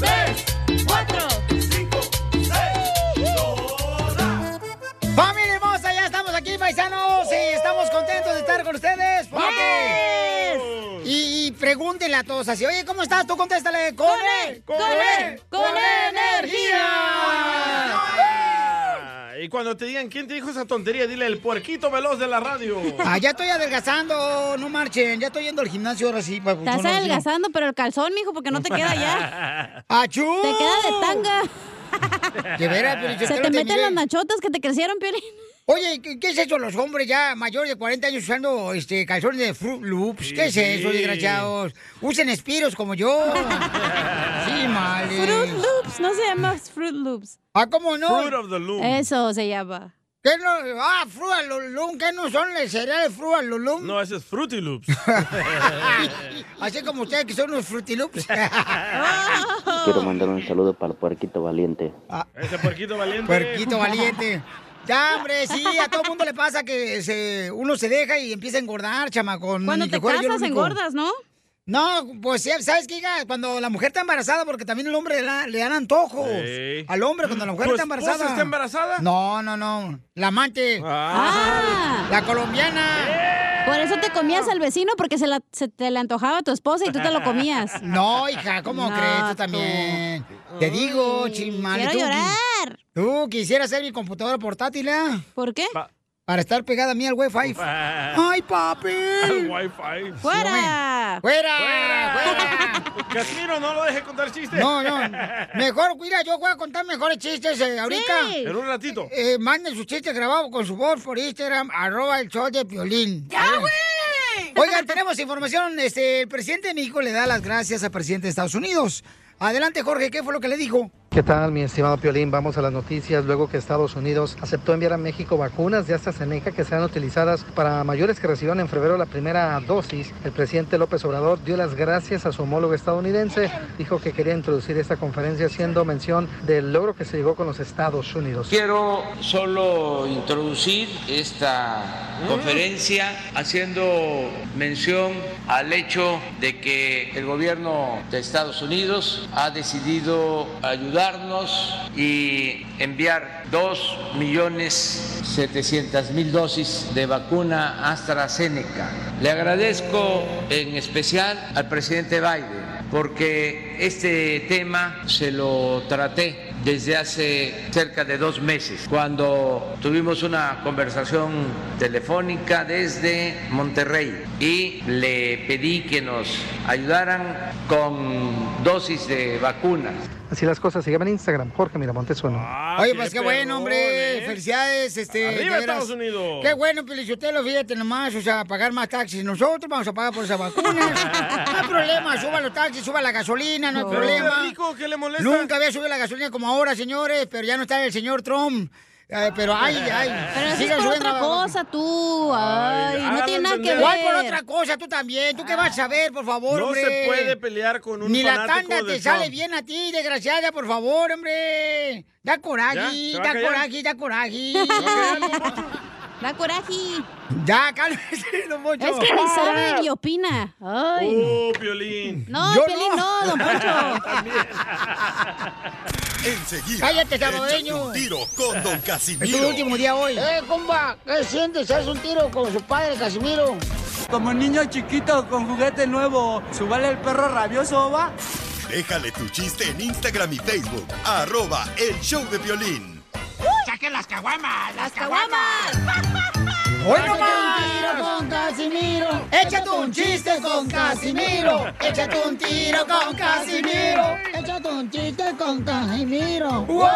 tres, cuatro, cinco, seis, ¡Familia hermosa! Ya estamos aquí, paisanos, y estamos contentos de estar con ustedes. Porque... Y, y pregúntenle a todos así, oye, ¿cómo estás? Tú contéstale, ¡con E! ¡Con E! ¡Con energía! Y cuando te digan quién te dijo esa tontería, dile el puerquito veloz de la radio. Ah, ya estoy adelgazando, no marchen, ya estoy yendo al gimnasio ahora sí. Estás adelgazando, pero el calzón, mijo, porque no te queda ya. ¡Achú! Te queda de tanga. De veras, pero yo Se te meten las nachotas que te crecieron, Piolín. Oye, ¿qué, qué es eso? Los hombres ya mayores de 40 años usando este calzones de Fruit Loops. ¿Qué es eso, sí. desgraciados? Usen espiros como yo. sí, male. Fruit Loops, no se llama Fruit Loops. Ah, ¿cómo no? Fruit of the Loom. Eso se llama. ¿Qué no? Ah, Fruit of the Loom. ¿Qué no son el cereal de Fruit of the Loom? No, ese es Fruity Loops. Así como ustedes que son unos Fruity Loops. Quiero mandar un saludo para el puerquito valiente. Ese puerquito valiente. Puerquito valiente. Ya, hombre, sí, a todo mundo le pasa que se, uno se deja y empieza a engordar, chamacón. Cuando te casas, engordas, ¿no? No, pues sí, ¿sabes qué? hija? Cuando la mujer está embarazada, porque también el hombre le, da- le dan antojos. Sí. Al hombre, cuando la mujer ¿Tu está embarazada. está embarazada? No, no, no. La amante. Ah. La colombiana. Por eso te comías al vecino, porque se, la- se te le antojaba a tu esposa y tú te lo comías. No, hija, ¿cómo No, crees? Tú tú. también. Te digo, chimale. quiero tú, llorar. Tú quisieras ser mi computadora portátil, ¿eh? ¿Por qué? Para estar pegada a mí al Wi-Fi. ¡Ay, papi! Al wifi. ¡Fuera! ¡Fuera! ¡Fuera! Casimiro, no lo deje contar chistes. No, no. Mejor, mira, yo voy a contar mejores chistes eh, ahorita. Sí. En un ratito. Eh, manden sus chistes grabados con su voz por Instagram, arroba el show de Piolín. ¡Ya, güey! Oigan, tenemos información. Este, el presidente de México le da las gracias al presidente de Estados Unidos. Adelante, Jorge, ¿qué fue lo que le dijo? ¿Qué tal, mi estimado Piolín? Vamos a las noticias. Luego que Estados Unidos aceptó enviar a México vacunas de AstraZeneca que serán utilizadas para mayores que reciban en febrero la primera dosis, el presidente López Obrador dio las gracias a su homólogo estadounidense. Dijo que quería introducir esta conferencia haciendo mención del logro que se llegó con los Estados Unidos. Quiero solo introducir esta conferencia haciendo mención al hecho de que el gobierno de Estados Unidos ha decidido ayudarnos y enviar 2 millones 700 mil dosis de vacuna AstraZeneca. Le agradezco en especial al presidente Biden porque este tema se lo traté desde hace cerca de dos meses, cuando tuvimos una conversación telefónica desde Monterrey y le pedí que nos ayudaran con dosis de vacunas. Así las cosas, sígueme en Instagram, Jorge Miramontes uno. Oye, pues qué, bueno, hombre. Felicidades, este. Arriba. Estados Unidos. Qué bueno, Pelichotelo, fíjate nomás, o sea, pagar más taxis. Nosotros vamos a pagar por esas vacunas. no hay problema, suba los taxis, suba la gasolina, no hay problema. usted rico, ¿qué le molesta? Nunca había subido la gasolina como ahora, señores, pero ya no está el señor Trump. Eh, pero ay, ay. Pero eso es por otra cosa, tú. Ay, no tiene nada que ver. ¿Cuál por otra cosa? Tú también. ¿Tú qué vas a ver, por favor, No hombre? se puede pelear con un Ni la tanda te sale bien a ti, desgraciada, por favor, hombre. Da coraje, ¿Ya? ¿Se va a da coraje, da coraje. Da coraje. ya, cálmese, don Poncho. Es que ni sabe ni opina. Ay. Oh, Piolín. No, Yo Pelín, no, don Poncho. Enseguida. Cállate, salvadoreño. un tiro con Don Es tu Casimiro. último día hoy. Eh, compa, ¿qué sientes? ¿Haz un tiro con su padre, Casimiro? como niño chiquito con juguete nuevo. ¿Subale el perro rabioso, va? Déjale tu chiste en Instagram y Facebook. Arroba El Show de Violín. ¡Saquen las caguamas! ¡Las caguamas! Hoy no un tiro con Casimiro. Échate un chiste con Casimiro. Échate un tiro con Casimiro. Échate un chiste con Casimiro. ¡Wow!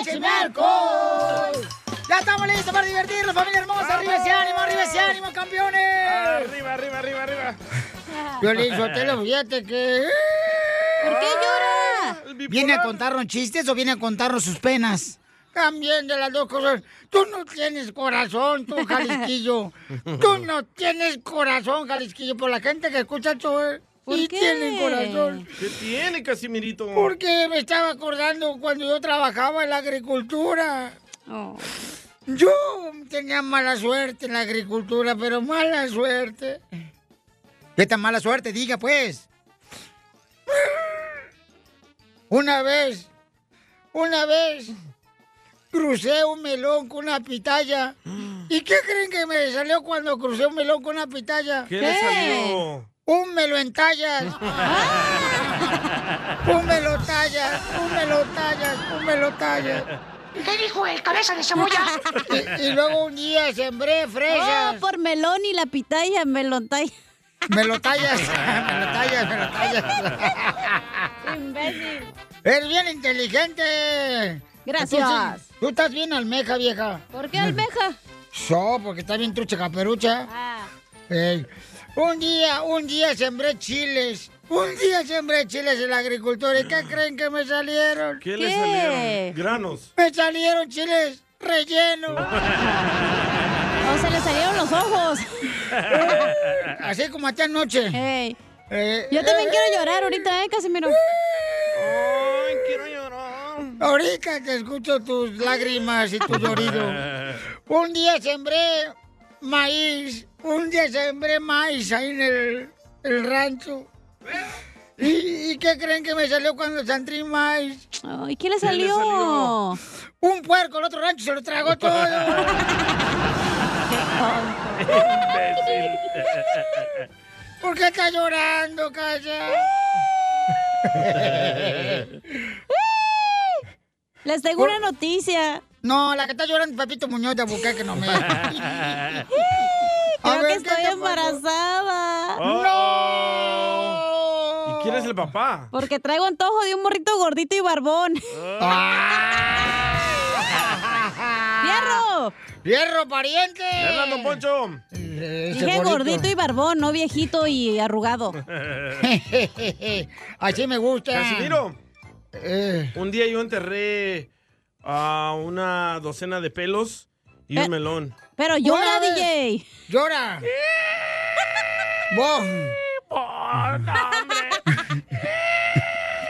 ¡Échame alcohol! Ya estamos listos para divertirnos, familia hermosa. ¡Arriba ese ánimo, arriba ese ánimo, campeones! Arriba, arriba, arriba, arriba. Violín Sotelo, fíjate que... ¿Por qué llora? ¿Viene a contarnos chistes o viene a contarnos sus penas? También de las dos cosas. Tú no tienes corazón, tú, Jalisquillo. Tú no tienes corazón, Jalisquillo. Por la gente que escucha show, ¿eh? ¿Por sí qué? tienen corazón. ¿Qué tiene, Casimirito? Porque me estaba acordando cuando yo trabajaba en la agricultura. Oh. Yo tenía mala suerte en la agricultura, pero mala suerte. ¿Qué tan mala suerte? Diga, pues. Una vez, una vez, crucé un melón con una pitaya. ¿Y qué creen que me salió cuando crucé un melón con una pitaya? ¿Qué le salió? Un melo en tallas. un melo tallas, un melo tallas, un melo tallas. ¿Qué dijo el cabeza de cebolla? Y, y luego un día sembré fresas. Oh, por melón y la pitaya, melón talla. Me lo tallas, me lo tallas, me lo tallas. Imbécil. Eres bien inteligente. Gracias. Entonces, Tú estás bien almeja, vieja. ¿Por qué almeja? So, porque está bien trucha caperucha. Ah. Ey. Un día, un día sembré chiles. Un día sembré chiles en la agricultura. ¿Y qué creen que me salieron? ¿Qué, le salieron? Granos. Me salieron chiles rellenos. O se le salieron los ojos. Así como a ti anoche. Ey. Eh, Yo también eh, quiero llorar ahorita, ¿eh, Casimiro? Ay, quiero llorar. Ahorita te escucho tus lágrimas y tu llorido. Un día sembré maíz, un día sembré maíz ahí en el, el rancho. ¿Y, y qué creen que me salió cuando sembré maíz? Ay, ¿qué le ¿Qué le salió? salió? Un puerco, el otro rancho se lo tragó todo. ¿Por qué estás llorando, calla? Les tengo una noticia. No, la que está llorando es Pepito Muñoz de Bucaque, no me. Creo ver, que ¿qué estoy embarazada. Oh. ¿Y quién es el papá? Porque traigo antojo de un morrito gordito y barbón. ¡Fierro! ¡Fierro, pariente! ¡Hablan, don Poncho! Dije gordito y barbón, no viejito y arrugado. Así me gusta. Casimiro, Eh, un día yo enterré a una docena de pelos y Eh. un melón. Pero llora. DJ. ¡Llora! Oh, no, hombre.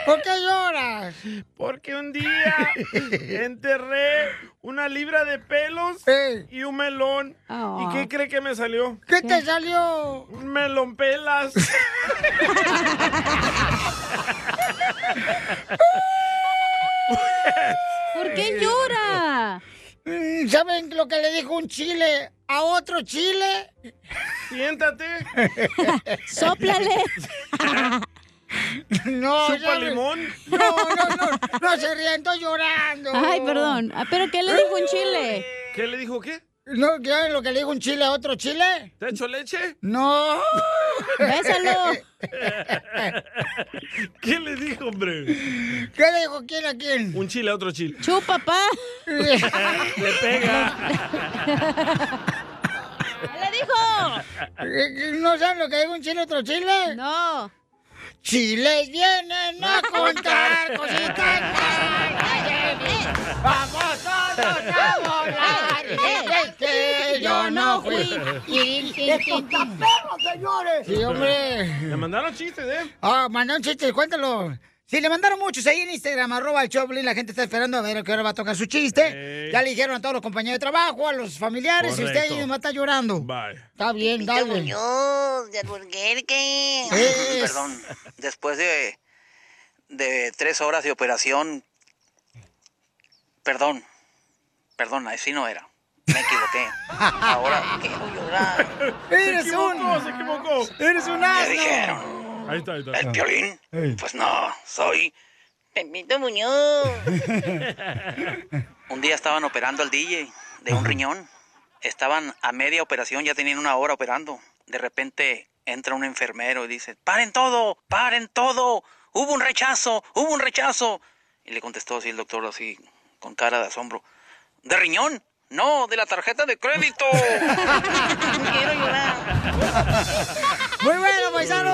¿Por qué lloras? Porque un día enterré una libra de pelos Eh, y un melón. Oh. ¿Y qué cree que me salió? ¿Qué te salió? Un melón pelas. ¿Por qué llora? ¿Saben lo que le dijo un chile a otro chile? Siéntate. Sóplale. No, Chupa ¿saben? limón. No, no, no, no se rían, estoy llorando. Ay, perdón. Ah, ¿Pero qué le dijo un chile? ¿Qué le dijo qué? ¿No saben lo que le dijo un chile a otro chile? ¿Te echo leche? No. Bésalo. ¿Qué le dijo, hombre? ¿Qué le dijo quién a quién? Un chile a otro chile. Chupa, pa. Le pega. ¿Qué le dijo? ¿No saben lo que dijo un chile a otro chile? No. Chiles vienen a contar cositas malas. Vamos todos a volar. Es que yo no fui. ¡Esto está perro, señores! Sí, hombre. Le mandaron chistes, ¿eh? Ah, mandaron chistes, cuéntalo. Sí, le mandaron muchos ahí en Instagram, arroba el Choplin. La gente está esperando a ver a qué hora va a tocar su chiste. Ya le dijeron a todos los compañeros de trabajo, a los familiares, y usted Correcto. ahí nomás está llorando. Bye. Está bien, dale. Muñoz, de. Es- Perdón, después de, de tres horas de operación, perdón, perdón, así no era. Me equivoqué. Ahora quiero llorar. Eres Se equivocó, un... se equivocó. Eres un ¿Qué asno. Dijeron? Ahí está, ahí está. ¿El violín? Ey. Pues no, soy Pepito Muñoz. Un día estaban operando al DJ de un riñón. Estaban a media operación, ya tenían una hora operando. De repente entra un enfermero y dice, paren todo, paren todo. Hubo un rechazo, hubo un rechazo. Y le contestó así el doctor, así, con cara de asombro. ¿De riñón? No, de la tarjeta de crédito. Quiero llorar. Muy bueno, paisanos.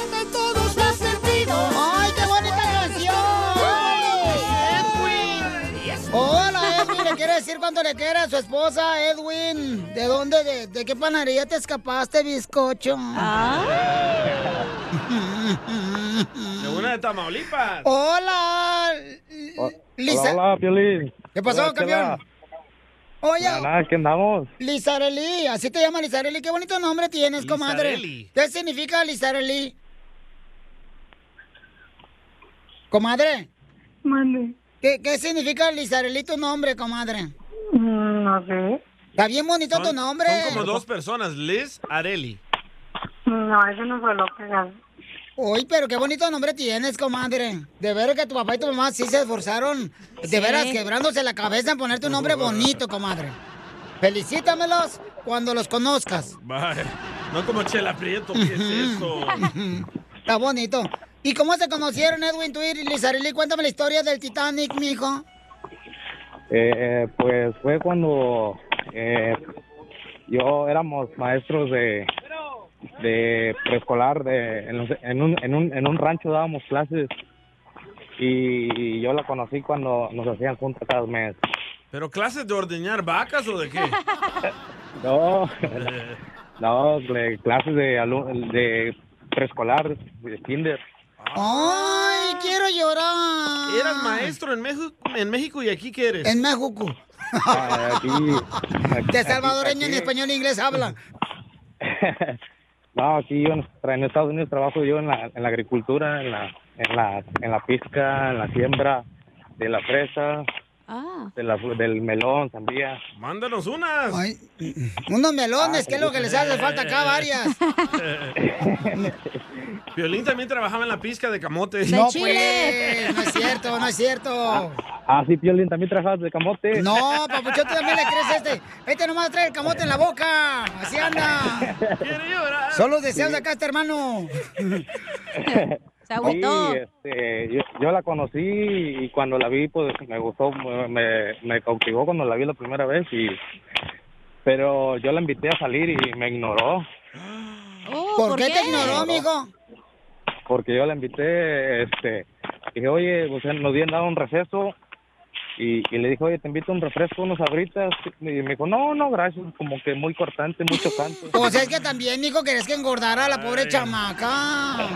quiere decir cuánto le quiere a su esposa, Edwin. ¿De dónde, de, de qué panadería te escapaste, bizcocho? De una de Tamaulipas. Hola, Lisa. Hola, Piolín. ¿Qué pasó, Hola, camión? Chela. Oye, Nada, ¿qué andamos? Lizareli, así te llama Lizareli. Qué bonito nombre tienes, comadre. ¿Qué significa Lizareli? Comadre. Mande. ¿Qué, qué significa Lizareli tu nombre, comadre? Mm, No sé. Está bien bonito tu nombre. Son como dos personas, Liz Areli. No, eso no fue lo que Uy, pero qué bonito nombre tienes, comadre. De ver que tu papá y tu mamá sí se esforzaron, de veras quebrándose la cabeza en ponerte un nombre bonito, comadre. Felicítamelos cuando los conozcas. Vaya, no como Chela Prieto, ¿qué es eso? Está bonito. ¿Y cómo se conocieron Edwin, tú y Lizareli? Cuéntame la historia del Titanic, mijo. Eh, pues fue cuando eh, yo éramos maestros de, de preescolar, de, en, los- en un, en, un, en un rancho dábamos clases y yo la conocí cuando nos hacían juntas cada mes. ¿Pero clases de ordeñar vacas o de qué? No, no, de clases de, alu- de preescolar, de kinder. ¡Ay, quiero llorar! ¿Eras maestro en México, en México y aquí qué eres? En México. Ah, Aquí, aquí- De salvadoreño en español e inglés habla. No, aquí yo en, Estados Unidos trabajo yo en la, en la agricultura, en la, en la, en la pizca, en la siembra de la fresa, de la, del melón, sandía. Mándanos unas. Unos melones, Ah, que es lo que les hace falta acá varias. Violín también trabajaba en la pizca de camote. No, pues, no es cierto, no es cierto. Ah, sí, Piolín, también trabajas de camote. No, papuchón, tú también le crees a este. Este nomás trae el camote en la boca. Así anda. Solo deseos de acá, este hermano. Se Sí, este, yo, yo la conocí y cuando la vi, pues me gustó, me, me cautivó cuando la vi la primera vez y... Pero yo la invité a salir y me ignoró. ¿Por, qué, te ignoró, amigo? Porque yo la invité, este, dije, oye, pues nos habían dado un receso y, y le dije, oye, te invito a un refresco, unos abritas, y me dijo, no, no, gracias, como que muy cortante, muy chocante. Pues es que también, mijo, querés que engordara a la pobre chamaca.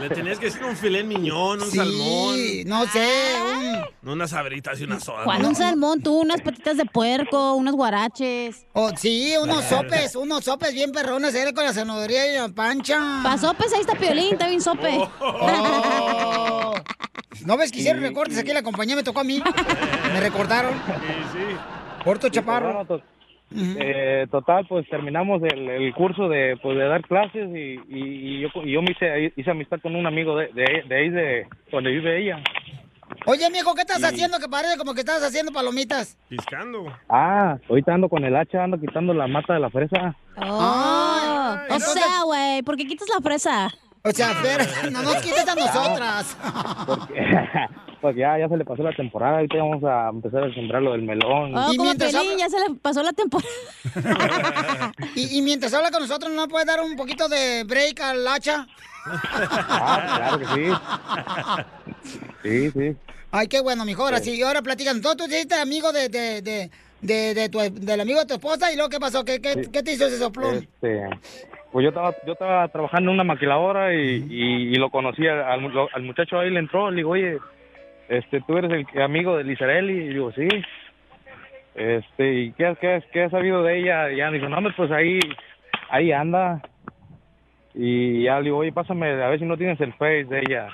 Le tenías que decir un filé miñón, un Sí, salmón. no sé, un... No unas sabritas y una soda. ¿Cuál un salmón? Tú, unas patitas de puerco, unos guaraches. Oh, sí, unos sopes, unos sopes bien perrones, él con la zanahoria y la pancha. Pa' sopes, ahí está Piolín, está bien sope. Oh. ¿No ves que hicieron recortes aquí? La compañía me tocó a mí. Me recordaron. Corto chaparro. Bueno, to- eh, total, pues terminamos el, el curso de, pues, de dar clases y, y, y yo, y yo me hice, hice amistad con un amigo de, de, de ahí, de donde vive ella. Oye, mijo, ¿qué estás Sí. haciendo? Que parece como que estás haciendo palomitas. Piscando. Ah, ahorita ando con el hacha, ando quitando la mata de la fresa. Oh, o sea, güey, ¿por qué quitas la fresa? O sea, Fer, no nos quites a nosotras. Pues ya, ya se le pasó la temporada, ahorita vamos a empezar a sembrar lo del melón. Oh, Y como mientras Piolín, ya se le pasó la temporada. Y, y mientras habla con nosotros, ¿no puede dar un poquito de break al hacha? Ah, claro que sí. Sí, sí. Ay, qué bueno, mijo. Ahora sí, ahora platican. ¿Tú, tú hiciste amigo de, de, de, de, de tu, del amigo de tu esposa y luego ¿qué pasó? ¿Qué, qué, qué te hizo ese soplón? Este, pues yo estaba, yo estaba trabajando en una maquiladora y, y, lo conocí al, al mu- al muchacho ahí le entró, le digo, oye, este, tú eres el amigo de Lizarelli, y digo, sí. Este, ¿y qué, qué, qué has sabido de ella? Y ya me dijo, no, pues ahí, ahí anda. Y ya le digo, oye, pásame, a ver si no tienes el face de ella.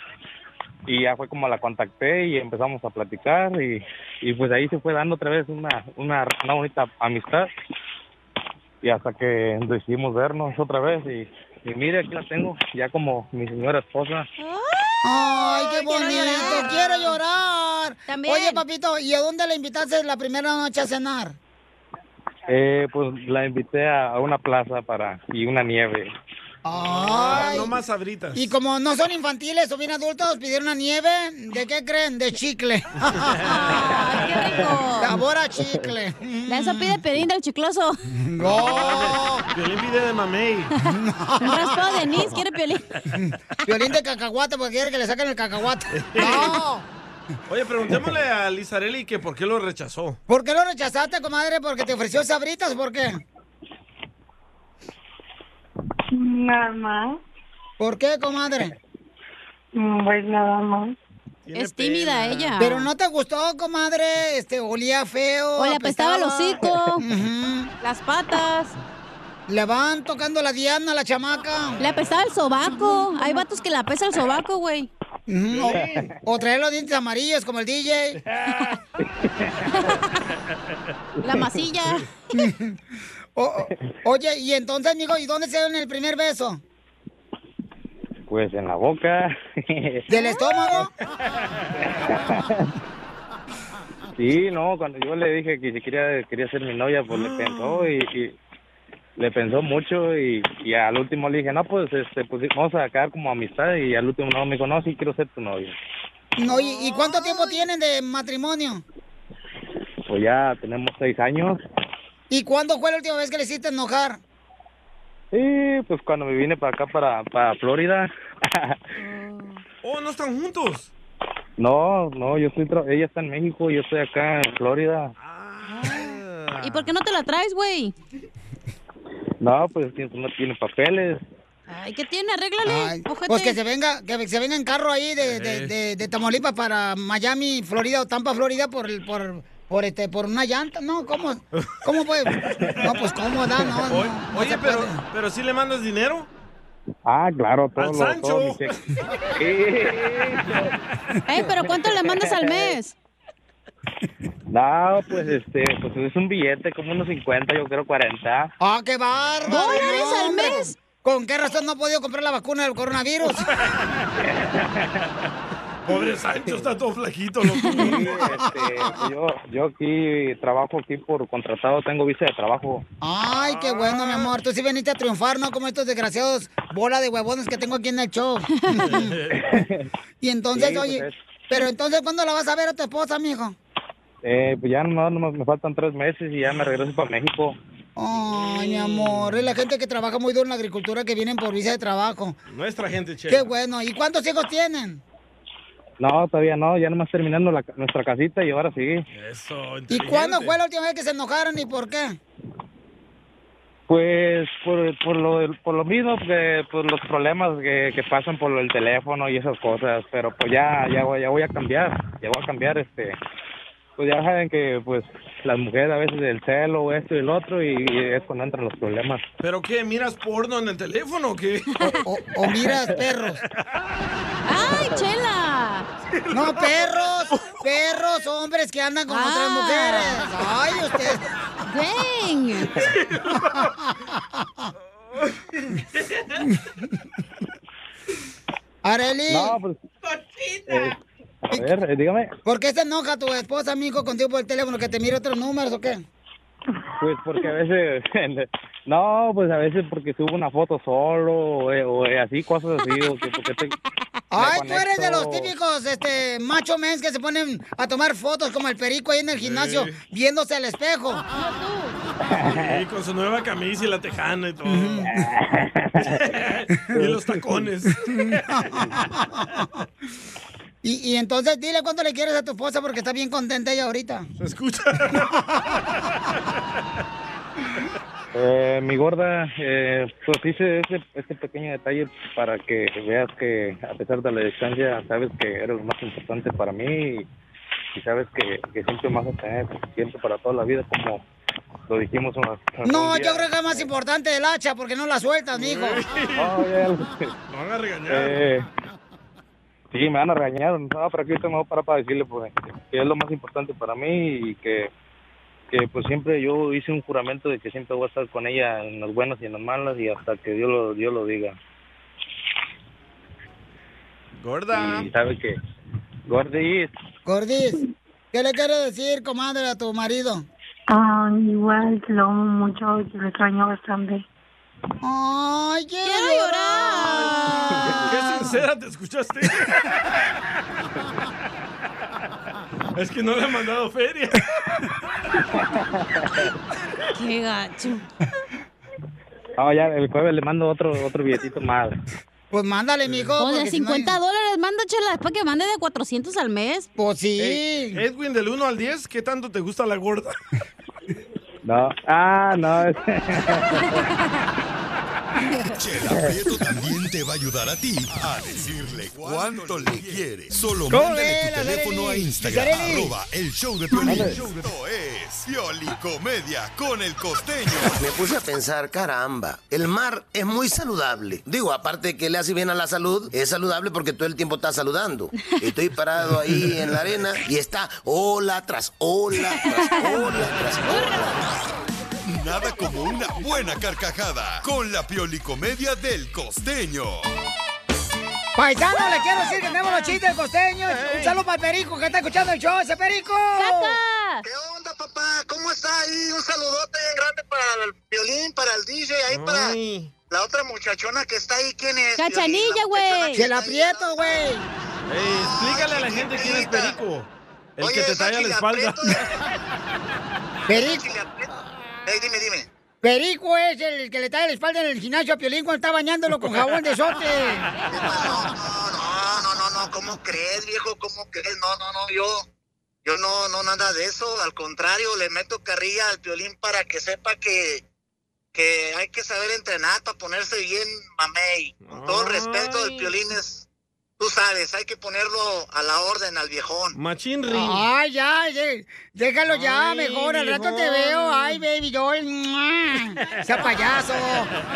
Y ya fue como la contacté y empezamos a platicar y, y pues ahí se fue dando otra vez una, una, una bonita amistad. Y hasta que decidimos vernos otra vez y, y mire, aquí la tengo, ya como mi señora esposa. Ay, qué quiero bonito, llorar. quiero llorar. También. Oye, papito, ¿y a dónde le invitaste la primera noche a cenar? Eh, pues la invité a, a una plaza para y una nieve. Ay. No más sabritas. Y como no son infantiles o bien adultos, pidieron una nieve. ¿De qué creen? De chicle. ¡Qué rico! Sabor a chicle. De eso pide Pelín del chicloso. No. Violín pide de mamey. Un raspado de anís, quiere Pelín. Violín de cacahuate porque quiere que le saquen el cacahuate. No. Oye, preguntémosle a Lizarelli que por qué lo rechazó. ¿Por qué lo rechazaste, comadre? ¿Porque te ofreció sabritas? ¿Por qué? Nada más. ¿Por qué, comadre? Pues nada más. Es tímida ella. Pero no te gustó, comadre. Este, olía feo. O le apestaba el hocico, las patas. Le van tocando la diana a la chamaca. Le apestaba el sobaco. Hay vatos que le apesta el sobaco, güey. O, o traer los dientes amarillos como el DJ. La masilla. O- o- oye, y entonces, amigo, ¿y dónde se dieron el primer beso? Pues en la boca. ¿Del estómago? Sí, no, cuando yo le dije que si quería, quería ser mi novia, pues le pensó y, y le pensó mucho y, y al último le dije, no, pues, este, pues vamos a quedar como amistad y al último no, me dijo, no, sí quiero ser tu novia. No, ¿y, y cuánto tiempo tienen de matrimonio? Pues ya tenemos seis años. ¿Y cuándo fue la última vez que le hiciste enojar? Sí, pues cuando me vine para acá, para, para Florida. Oh, no están juntos. no, no, yo estoy, tra- ella está en México, yo estoy acá en Florida. ¿Y por qué no te la traes, güey? No, pues no tiene papeles. Ay, ¿qué tiene? Arréglale, ojete. Pues que se venga, que se venga en carro ahí de, de, de- de Tamaulipas para Miami, Florida o Tampa, Florida por el, por, por este, por una llanta. No, ¿cómo? ¿Cómo puede? No, pues cómo da, no, no, Oye, no oye, se pero, puede. pero sí le mandas dinero. Ah, claro, todo Al lo, Sancho. todo mi. Ey, pero ¿cuánto le mandas al mes? No, pues este, pues es un billete, como unos 50, yo creo 40. ¡Ah, qué bárbaro! ¿Dólares No, al mes? ¿Con qué razón no ha podido comprar la vacuna del coronavirus? Pobre Sancho, está todo flaquito, loco. Sí, este, pues yo, yo aquí trabajo aquí por contratado, tengo visa de trabajo. Ay, qué bueno, mi amor. Tú sí veniste a triunfar, ¿no? Como estos desgraciados bola de huevones que tengo aquí en el show. y entonces, Sí, pues oye, es- pero entonces, ¿cuándo la vas a ver a tu esposa, mijo? Eh, pues ya no, no, me faltan tres meses y ya me regreso para México. Ay, mi amor, es la gente que trabaja muy duro en la agricultura que vienen por visa de trabajo. Nuestra gente, che. Qué bueno. ¿Y cuántos hijos tienen? No, todavía no, ya nomás terminando la, nuestra casita y ahora sí. Eso, ¿Y cuándo fue la última vez que se enojaron y por qué? Pues por, por, lo, por lo mismo, que, por los problemas que, que pasan por el teléfono y esas cosas, pero pues ya, ya, voy, ya voy a cambiar, ya voy a cambiar, este, pues ya saben que pues las mujeres a veces el celo, esto y el otro, y, y es cuando entran los problemas. ¿Pero qué? ¿Miras porno en el teléfono o qué? O, o miras perros. No, perros, perros, hombres que andan con otras Ah. mujeres. Ay, usted. Areli. No, pues... eh, a ver, eh, dígame. ¿Por qué se enoja tu esposa, amigo, contigo por el teléfono? ¿Que te mire otros números o qué? Pues porque a veces, no, pues a veces porque subo una foto solo o, eh, o, eh, así, cosas así, o que porque te... Ay, tú eres de los típicos este, macho mens que se ponen a tomar fotos como el perico ahí en el gimnasio, viéndose al espejo. Sí, con su nueva camisa y la tejana y todo. y los tacones. Y, y entonces dile cuánto le quieres a tu esposa porque está bien contenta ella ahorita. Se escucha. Eh, mi gorda, eh, pues hice ese, ese pequeño detalle para que veas que a pesar de la distancia, sabes que eres lo más importante para mí y, y sabes que, que siempre me vas a tener siempre para toda la vida, como lo dijimos una, No, yo creo que es más importante el hacha porque no la sueltas, mijo. Ya. Lo van a regañar. Eh, sí, me van a regañar. No, pero aquí ahorita me voy a parar para decirle pues, que es lo más importante para mí y que, que pues siempre yo hice un juramento de que siempre voy a estar con ella en las buenas y en las malas y hasta que Dios lo, Dios lo diga. Gorda. Y sabe que Gordis, Gordis, ¿qué le quieres decir, comadre, a tu marido? Ah, igual que lo amo mucho y que lo extraño bastante. ¡Ay, quiero, Qué sincera te escuchaste. es que no le han mandado feria. Qué gacho. ah, ya el jueves le mando otro otro billetito más. Pues mándale, mijo. O de porque si no 50 dólares, mándachela para que mande de 400 al mes. Pues sí. Ey, Edwin, del 1 al 10, ¿qué tanto te gusta la gorda? No, ah, no. Chela Prieto también te va a ayudar a ti a decirle cuánto le quieres. Solo ¿Cómo mándale tu teléfono a? Instagram, arroba el show de Piolín. Esto es Piolicomedia con el costeño. Me puse a pensar, caramba, el mar es muy saludable. Digo, aparte de que le hace bien a la salud, es saludable porque todo el tiempo está saludando. Estoy parado ahí en la arena y está ola tras ola tras ola tras ola. Nada como una buena carcajada con la Piolicomedia del costeño. Paisano, le quiero decir que tenemos los chistes del costeño. Un saludo para el perico que está escuchando el show, ese perico. ¿Qué onda, papá? ¿Cómo está ahí? Un saludote grande para el violín, para el DJ, ahí para la otra muchachona que está ahí. ¿Quién es? Cachanilla, güey. Se la aprieto, güey. Ey, explícale a la gente quién es Perico. El que te talla la espalda. Perico. Ey, dime, dime. Perico es el que le trae la espalda en el gimnasio a Piolín cuando está bañándolo con jabón de sote. No, no, no, no, ¿cómo crees, viejo? ¿Cómo crees? No, no, no, yo, yo no, no, nada de eso. Al contrario, le meto carrilla al violín para que sepa que, que hay que saber entrenar para ponerse bien mamey. Con todo respeto, el violín es, tú sabes, hay que ponerlo a la orden al viejón. Machín ring. Ay, ya, ya, déjalo ya, Ay, mejor, al rato te veo. Ay, baby. ¡mua! Sea payaso.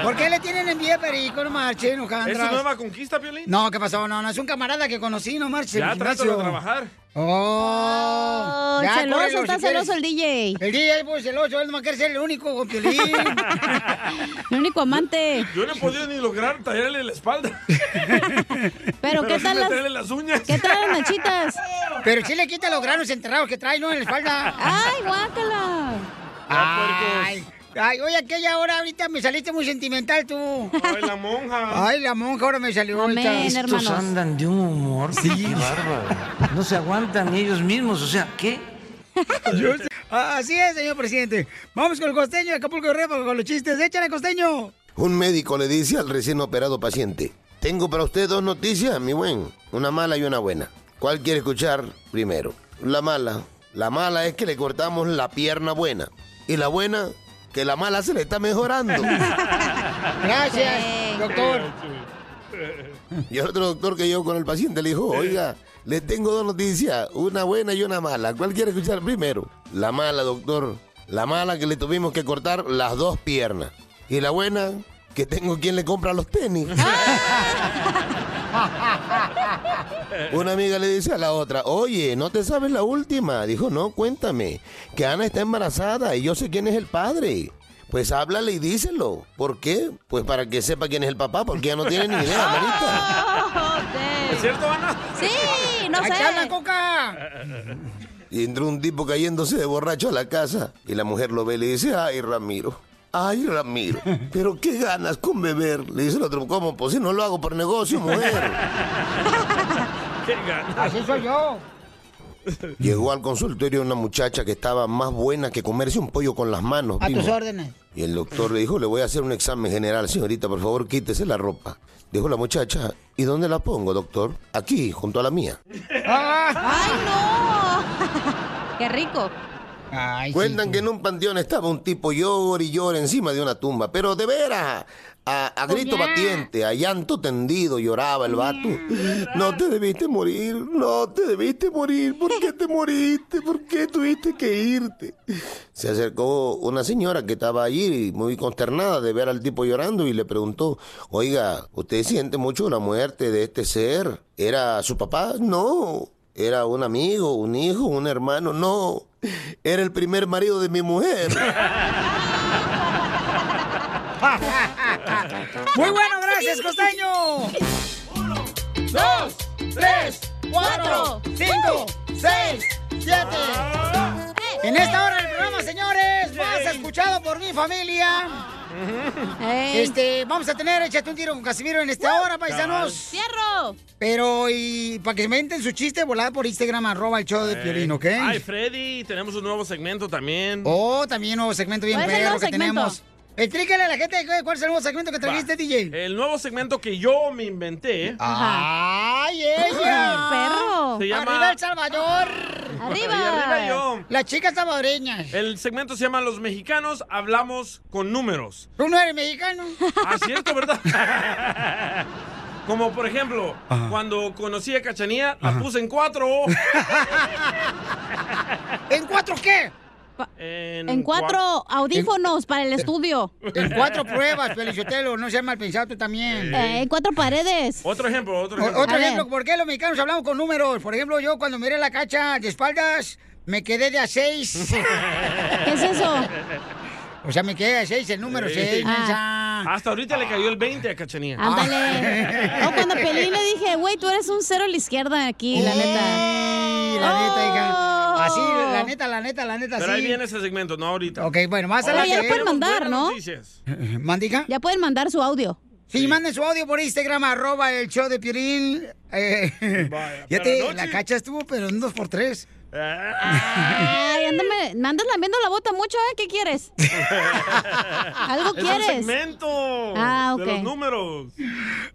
¿Por qué le tienen envidia Perico? No marche, ¿Es Alejandra. tu nueva conquista, Piolín? No, ¿qué pasó? No, no, es un camarada que conocí, no marche. Ya, trátalo de trabajar. Oh, Oh, celoso, córrelo, está si quieres. celoso el DJ. El DJ es muy celoso, él no quiere ser el único con. El único amante. Yo no he podido ni lograr tallarle la espalda. Pero, ¿qué tal las- uñas. ¿Qué tal las nachitas? Pero sí le quita los granos enterrados que trae, ¿no? En la espalda. ¡Ay, guácala! Ay, ay, oye, aquella hora ahorita me saliste muy sentimental tú. Ay, la monja. Ay, la monja ahora me salió. Amén, ahorita. hermanos. andan de un humor. Sí. Qué bárbaro. No se aguantan ellos mismos. O sea, ¿qué? Yo. Ah, Así es, señor presidente. Vamos con el costeño de Acapulco Guerrero con los chistes. Échale, costeño. Un médico le dice al recién operado paciente, tengo para usted dos noticias, mi buen, una mala y una buena. ¿Cuál quiere escuchar primero? La mala. La mala es que le cortamos la pierna buena. Y la buena, que la mala se le está mejorando. Gracias, doctor. Y el otro doctor que llegó con el paciente le dijo, oiga, le tengo dos noticias, una buena y una mala. ¿Cuál quiere escuchar primero? La mala, doctor. La mala que le tuvimos que cortar las dos piernas. Y la buena, que tengo quien le compra los tenis. Una amiga le dice a la otra, oye, ¿no te sabes la última? Dijo, no, cuéntame, que Ana está embarazada y yo sé quién es el padre. Pues háblale y díselo. ¿Por qué? Pues para que sepa quién es el papá, porque ya no tiene ni idea, manita. ¿Es cierto, Ana? Sí, no ¡Ahí sé. habla, Coca! Y entró un tipo cayéndose de borracho a la casa. Y la mujer lo ve y le dice, ay, Ramiro. Ay, Ramiro, pero qué ganas con beber. Le dice el otro, ¿cómo? Pues si no lo hago por negocio, mujer. Qué ganas. Así soy yo. Llegó al consultorio una muchacha que estaba más buena que comerse un pollo con las manos. A tus órdenes. Y el doctor le dijo, le voy a hacer un examen general, señorita, por favor, quítese la ropa. Dijo la muchacha, ¿y dónde la pongo, doctor? Aquí, junto a la mía. ¡Ay, no! ¡Qué rico! Cuentan que en un panteón estaba un tipo llor y llor encima de una tumba, pero de veras, a, a grito batiente, a llanto tendido lloraba el vato. No te debiste morir, no te debiste morir, ¿por qué te moriste? ¿Por qué tuviste que irte? Se acercó una señora que estaba allí muy consternada de ver al tipo llorando y le preguntó, oiga, ¿usted siente mucho la muerte de este ser? ¿Era su papá? No. ¿Era un amigo, un hijo, un hermano? No. Era el primer marido de mi mujer. Muy bueno, gracias, costeño. dos, tres, cuatro, cinco, seis, siete. En esta hora del programa, señores, más escuchado por mi familia. Este, vamos a tener Échate un tiro con Casimiro en esta hora, paisanos. ¡Cierro! Pero, y para que se meten su chiste, volada por Instagram, arroba el show de Piolín, ¿ok? Ay, Freddy, tenemos un nuevo segmento también. Oh, también nuevo segmento bien ¿Cuál es el perro que segmento? tenemos. Explícale a la gente cuál es el nuevo segmento que trajiste, DJ. El nuevo segmento que yo me inventé. ¡Ay, ella! perro! Se llama- ¡Arriba El Salvador! ¡Arriba! Y arriba yo. Las chicas salvadoreñas. El segmento se llama Los mexicanos hablamos con números. ¿Tú no eres mexicano? Ah, cierto, ¿verdad? Como por ejemplo, cuando conocí a Cachanía, la puse en cuatro. ¿En cuatro qué? En, En cuatro audífonos para el estudio. En cuatro pruebas, Felicitelo, no seas mal pensado tú también. Eh, en cuatro paredes. Otro ejemplo, otro O- ejemplo. otro ejemplo, ¿por qué los mexicanos hablamos con números? Por ejemplo, yo cuando miré la cacha de espaldas, me quedé de a seis. ¿Qué es eso? O sea, me quedé de a seis, el número Sí. seis, Ah. Hasta ahorita le cayó el 20 a Cachanía. Ándale. O cuando Pelín le dije, güey, tú eres un cero a la izquierda aquí, la neta. Sí, la neta, hija. Así, Oh. la neta, la neta, la neta, Pero ahí viene ese segmento, no ahorita. Ok, bueno, más adelante. ya lo pueden mandar, ¿no? ¿Mandica? Ya pueden mandar su audio. Sí, manden su audio por Instagram, arroba el show de Piolín. Eh, fíjate, para la cacha estuvo, pero en dos por tres. Ay, ándame, me andas lambiendo la bota mucho, ¿eh? ¿Qué quieres? ¿Algo Es un quieres? segmento Ah, de los números.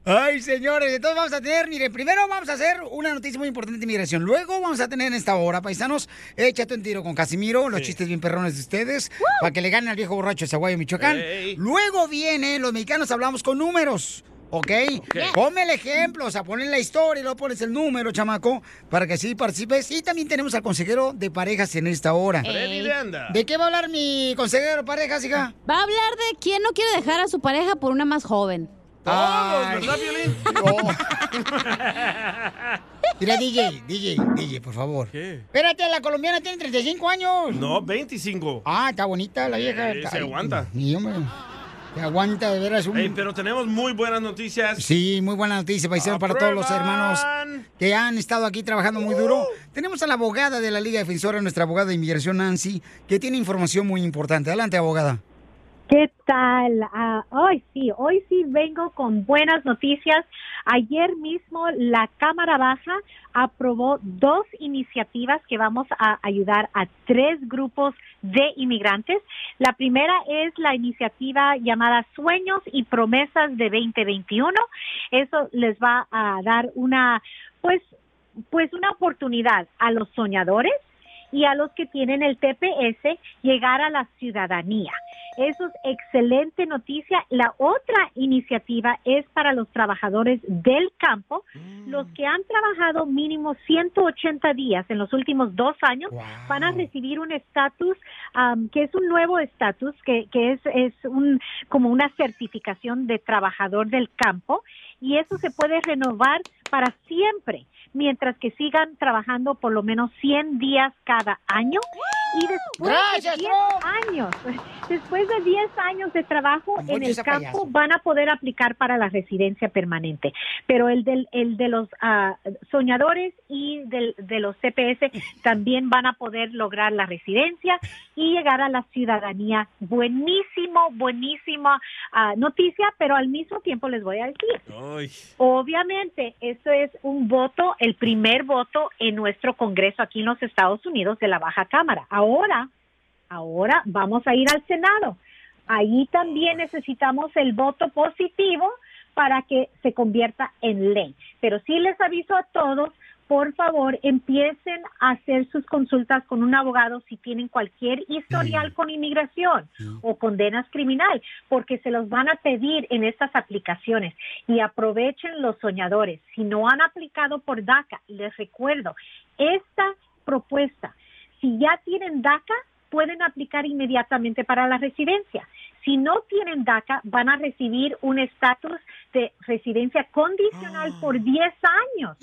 Ay, señores, entonces vamos a tener, mire, primero vamos a hacer una noticia muy importante de inmigración. Luego vamos a tener en esta hora, paisanos, échate un tiro con Casimiro, los chistes bien perrones de ustedes, para que le ganen al viejo borracho de Zaguayo, Michoacán. Luego viene, los mexicanos hablamos con números. ¿Ok? Ponme el ejemplo, o sea, ponle la historia y luego pones el número, chamaco, para que así participes. Y también tenemos al consejero de parejas en esta hora. Freddy de anda. ¿De qué va a hablar mi consejero de parejas, hija? Va a hablar de quién no quiere dejar a su pareja por una más joven. Todos, Ay. ¿verdad, Violín? Mira, DJ, DJ, DJ, por favor. ¿Qué? Espérate, la colombiana tiene 35 años. No, 25. Ah, está bonita la vieja. Eh, se aguanta. Sí, hombre. Se aguanta, de veras. Un... Pero tenemos muy buenas noticias. Sí, muy buena noticia, paisano, para todos los hermanos que han estado aquí trabajando muy duro. Tenemos a la abogada de la Liga Defensora, nuestra abogada de inmigración, Nancy, que tiene información muy importante. Adelante, abogada. ¿Qué tal? Ah, hoy sí, hoy sí vengo con buenas noticias. Ayer mismo la Cámara Baja aprobó dos iniciativas que vamos a ayudar a tres grupos de inmigrantes. La primera es la iniciativa llamada Sueños y Promesas de 2021. Eso les va a dar una, pues, pues una oportunidad a los soñadores y a los que tienen el TPS llegar a la ciudadanía. Eso es excelente noticia. La otra iniciativa es para los trabajadores del campo, los que han trabajado mínimo 180 días en los últimos dos años van a recibir un estatus am, que es un nuevo estatus que, que es, es un como una certificación de trabajador del campo y eso se puede renovar para siempre mientras que sigan trabajando por lo menos 100 días cada año Y después Gracias, de 10 años, después de 10 años de trabajo Como en el campo, payaso. van a poder aplicar para la residencia permanente. Pero el, del, el de los ah, soñadores y del, de los CPS también van a poder lograr la residencia y llegar a la ciudadanía. Buenísimo, buenísima ah, noticia, pero al mismo tiempo les voy a decir, Obviamente, esto es un voto, el primer voto en nuestro Congreso aquí en los Estados Unidos de la Baja Cámara. Ahora, ahora vamos a ir al Senado. Ahí también necesitamos el voto positivo para que se convierta en ley. Pero sí les aviso a todos, por favor, empiecen a hacer sus consultas con un abogado si tienen cualquier historial con inmigración o condenas criminal, porque se los van a pedir en estas aplicaciones. Y aprovechen los soñadores. Si no han aplicado por DACA, les recuerdo, esta propuesta, si ya tienen DACA, pueden aplicar inmediatamente para la residencia. Si no tienen DACA, van a recibir un estatus de residencia condicional por 10 años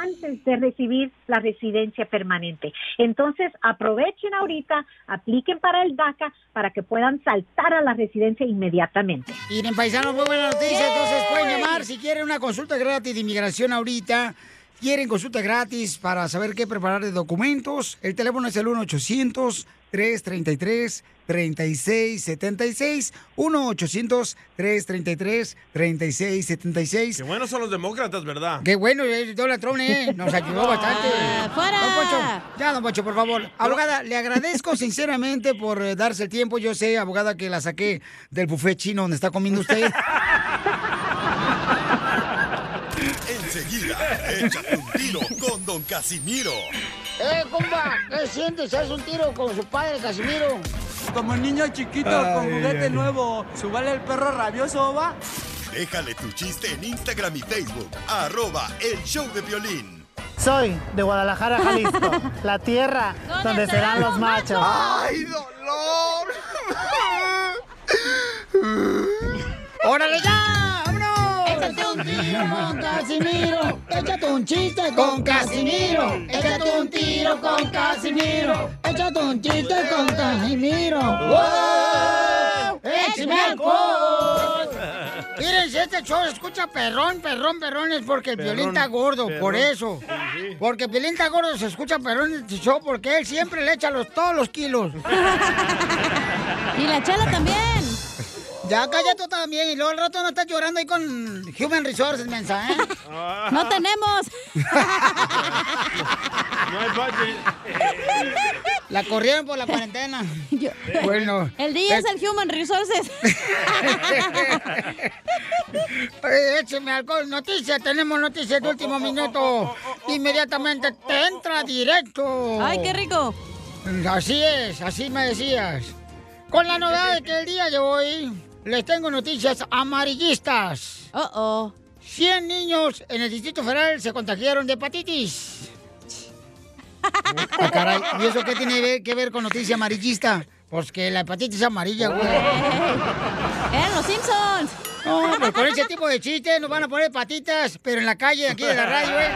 antes de recibir la residencia permanente. Entonces, aprovechen ahorita, apliquen para el DACA para que puedan saltar a la residencia inmediatamente. Miren, paisanos, muy buena noticia. Entonces pueden llamar si quieren una consulta gratis de inmigración ahorita. Quieren consulta gratis para saber qué preparar de documentos. El teléfono es el 1-800-333-3676. 1-800-333-3676. Qué buenos son los demócratas, ¿verdad? Qué bueno, el Donald Trump, ¿eh? Nos ayudó bastante. ¡Fuera! Don Poncho, ya, don Poncho, por favor. Abogada, le agradezco sinceramente por eh, darse el tiempo. Yo sé, abogada, que la saqué del buffet chino donde está comiendo usted. Enseguida, échate un tiro con Don Casimiro. ¡Eh, compa! ¿Qué sientes? ¿Haz un tiro con su padre, Casimiro? Como niño chiquito con juguete ay. nuevo, ¿subale el perro rabioso va? Déjale tu chiste en Instagram y Facebook. Arroba El Show de Violín. Soy de Guadalajara, Jalisco, la tierra donde serán los machos. ¡Ay, dolor! ¡Órale ya! Con Casimiro. Échate un chiste con Casimiro. Échate un tiro con Casimiro. Échate un chiste con Casimiro. ¡Wow! ¡Échame! Miren, si este show se escucha perrón, perrón, perrón, es porque el Perrón, violín está gordo, por eso. Porque el violín está gordo se escucha perrón en este show porque él siempre le echa los, todos los kilos. Y la chela también. Ya calla tú también y luego al rato no estás llorando ahí con Human Resources, mensa, ¿eh? No tenemos. No hay budget. La corrieron por la cuarentena. Bueno. El día es el Human Resources. Eh, Écheme alcohol. Noticias, tenemos noticias de último minuto. Inmediatamente te entra directo. Ay, qué rico. Así es, así me decías. Con la novedad de que el día de hoy les tengo noticias amarillistas. Oh, oh. 100 niños en el Distrito Federal se contagiaron de hepatitis. Ah, caray, ¿y eso qué tiene que ver con noticia amarillista? Pues que la hepatitis amarilla, güey. ¡Eran los Simpsons! No, pues con ese tipo de chistes nos van a poner patitas, pero en la calle aquí de la radio, ¿eh?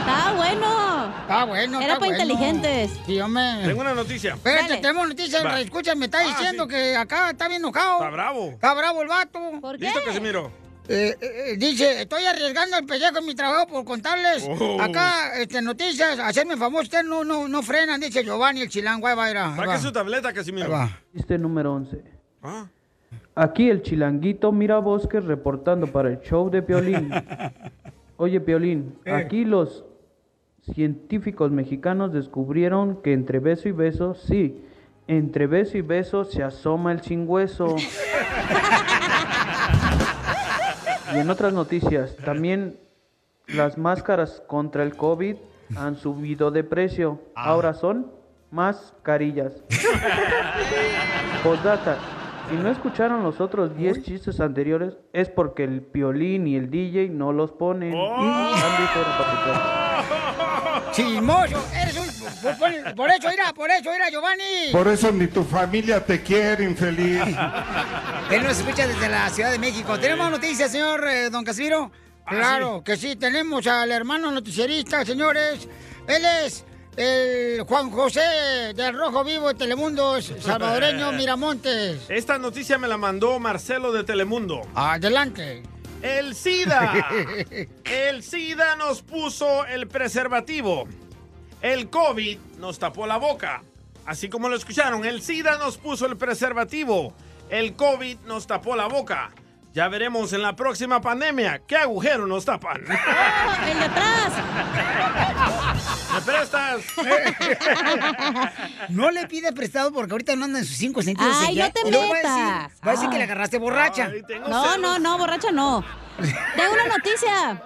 Está bueno. Está bueno, Era está para bueno. inteligentes. Sí, hombre. Tengo una noticia. Espérate, Dale. tenemos noticias, Va. escucha, me está Ah, diciendo sí. que acá está bien enojado. Está bravo. Está bravo el vato. ¿Por ¿Listo, Casimiro? Eh, eh, eh, dice, estoy arriesgando el pellejo en mi trabajo por contarles Oh. acá este, noticias, hacerme famoso. Ustedes no, no, no frenan, dice Giovanni el chilango. Ahí va, ahí va, Saque su tableta, Casimiro. Ahí va. Chiste número 11. Ah. Aquí el chilanguito mira bosques reportando para el show de Piolín. Oye, Piolín, Eh. aquí los científicos mexicanos descubrieron que entre beso y beso, sí, entre beso y beso se asoma el chingüeso. Y en otras noticias, también las máscaras contra el COVID han subido de precio. Ahora son mascarillas. Postdata, si no escucharon los otros 10 chistes anteriores, es porque el piolín y el DJ no los ponen. Repetición. Chismoso, eres un... Por, por- por eso, mira, por eso, mira, Giovanni. Por eso ni tu familia te quiere, infeliz. Él nos escucha desde la Ciudad de México. ¿Tenemos noticias, señor eh, Don Casimiro? Ah, Claro que sí, tenemos al hermano noticierista, señores. Él es el Juan José del Rojo Vivo de Telemundo salvadoreño Miramontes. Esta noticia me la mandó Marcelo de Telemundo. Adelante. El SIDA. El SIDA nos puso el preservativo. El COVID nos tapó la boca. Así como lo escucharon, el SIDA nos puso el preservativo. El COVID nos tapó la boca. Ya veremos en la próxima pandemia qué agujero nos tapan. ¡El de atrás! ¿Me prestas? No le pide prestado porque ahorita no anda en sus cinco sentidos. Ay, no te luego va a decir- metas. Va a decir que le agarraste borracha. No, no, no, borracha no. Tengo una noticia.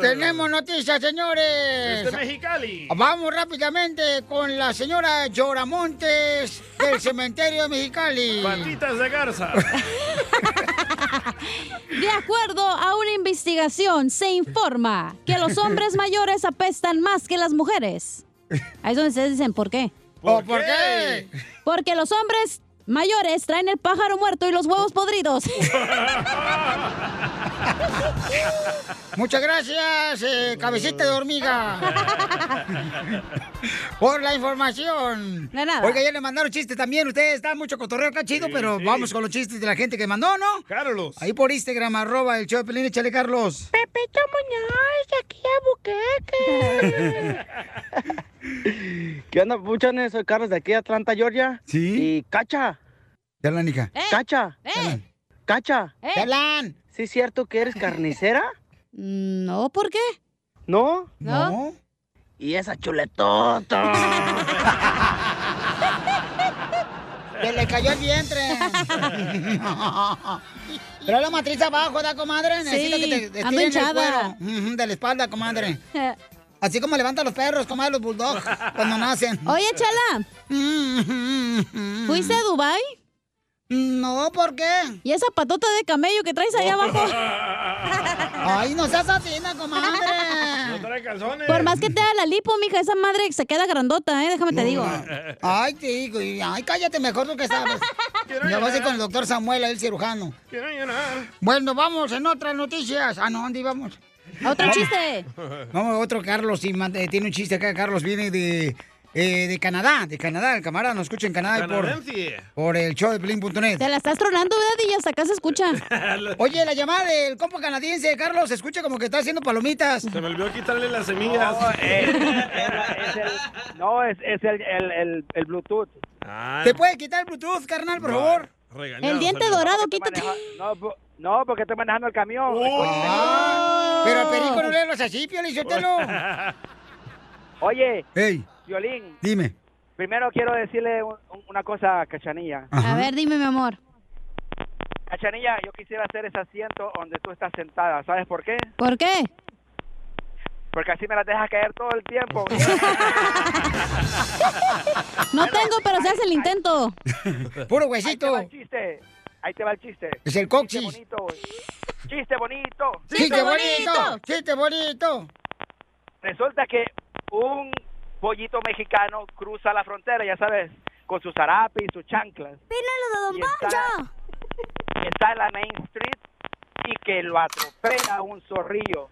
Tenemos noticias, señores. Desde Mexicali. Vamos rápidamente con la señora Lloramontes del cementerio de Mexicali. Patitas de garza. De acuerdo a una investigación, se informa que los hombres mayores apestan más que las mujeres. Ahí es donde ustedes dicen, ¿por qué? ¿Por, ¿por qué? Porque los hombres mayores traen el pájaro muerto y los huevos podridos. Muchas gracias, eh, cabecita de hormiga. Por la información. De nada. Oiga, ya le mandaron chistes también. Ustedes están mucho cotorreo acá chido, pero vamos con los chistes de la gente que mandó, ¿no? Carlos. Ahí por Instagram, arroba el show de Pelín, échale, Carlos. Pepe aquí a Buqueque. ¿Qué onda, puchones? Soy Carlos de aquí de Atlanta, Georgia. Sí. Y Cacha. ¿Qué hablan, hija? Cacha. Cacha. ¿Qué hablan? ¿Sí es cierto que eres carnicera? No, ¿por qué? ¿No? No. Y esa chuletota. Que le cayó el vientre. Pero la matriz abajo, ¿da, comadre? Necesito Sí, que te, estiren el cuero. De la espalda, comadre. Así como levantan los perros, comadre, los bulldogs, cuando nacen. Oye, Chala. ¿Fuiste a Dubai? No, ¿por qué? ¿Y esa patota de camello que traes ahí abajo? Ay, no seas así, comadre. No trae calzones. Por más que te haga la lipo, mija, esa madre se queda grandota, ¿eh? Déjame te digo. Ay, te digo, y- ay, cállate mejor tú que sabes. Ya vas a ir con el doctor Samuel, el cirujano. Quiero llorar. Bueno, vamos en otras noticias. Ah, no, ¿dónde íbamos? Otro Vamos. chiste. Vamos, otro Carlos, manda- eh, tiene un chiste acá. Carlos viene de, eh, de Canadá, de Canadá. El camarada nos escucha en Canadá y por, por el show de Pelín.net. Te la estás tronando, ¿verdad? Y hasta acá se escucha. Oye, la llamada del compa canadiense, Carlos, se escucha como que está haciendo palomitas. Se me olvidó quitarle las semillas. No, es, es el, el, el, el Bluetooth. Ah, ¿Te puede quitar el Bluetooth, carnal, por favor? regañado El diente salió. dorado, quítate. maneja- No, no, porque estoy manejando el camión. Ah, pero al perico no le los así, Pio. Oye, Hey, Violín, dime. primero quiero decirle un- un- una cosa a Cachanilla. A ver, dime, mi amor. Cachanilla, yo quisiera hacer ese asiento donde tú estás sentada. ¿Sabes por qué? ¿Por qué? Porque así me la dejas caer todo el tiempo. No tengo, pero se hace el intento. Puro Ahí te huesito. va el chiste. Ahí te va el chiste. Es el Chiste coxis. bonito. Chiste bonito. Chiste bonito, chiste bonito. Resulta que un pollito mexicano cruza la frontera, ya sabes, con sus zarapes y sus chanclas. ¡Pínalo Y está, está en la Main Street y que lo atropella un zorrillo.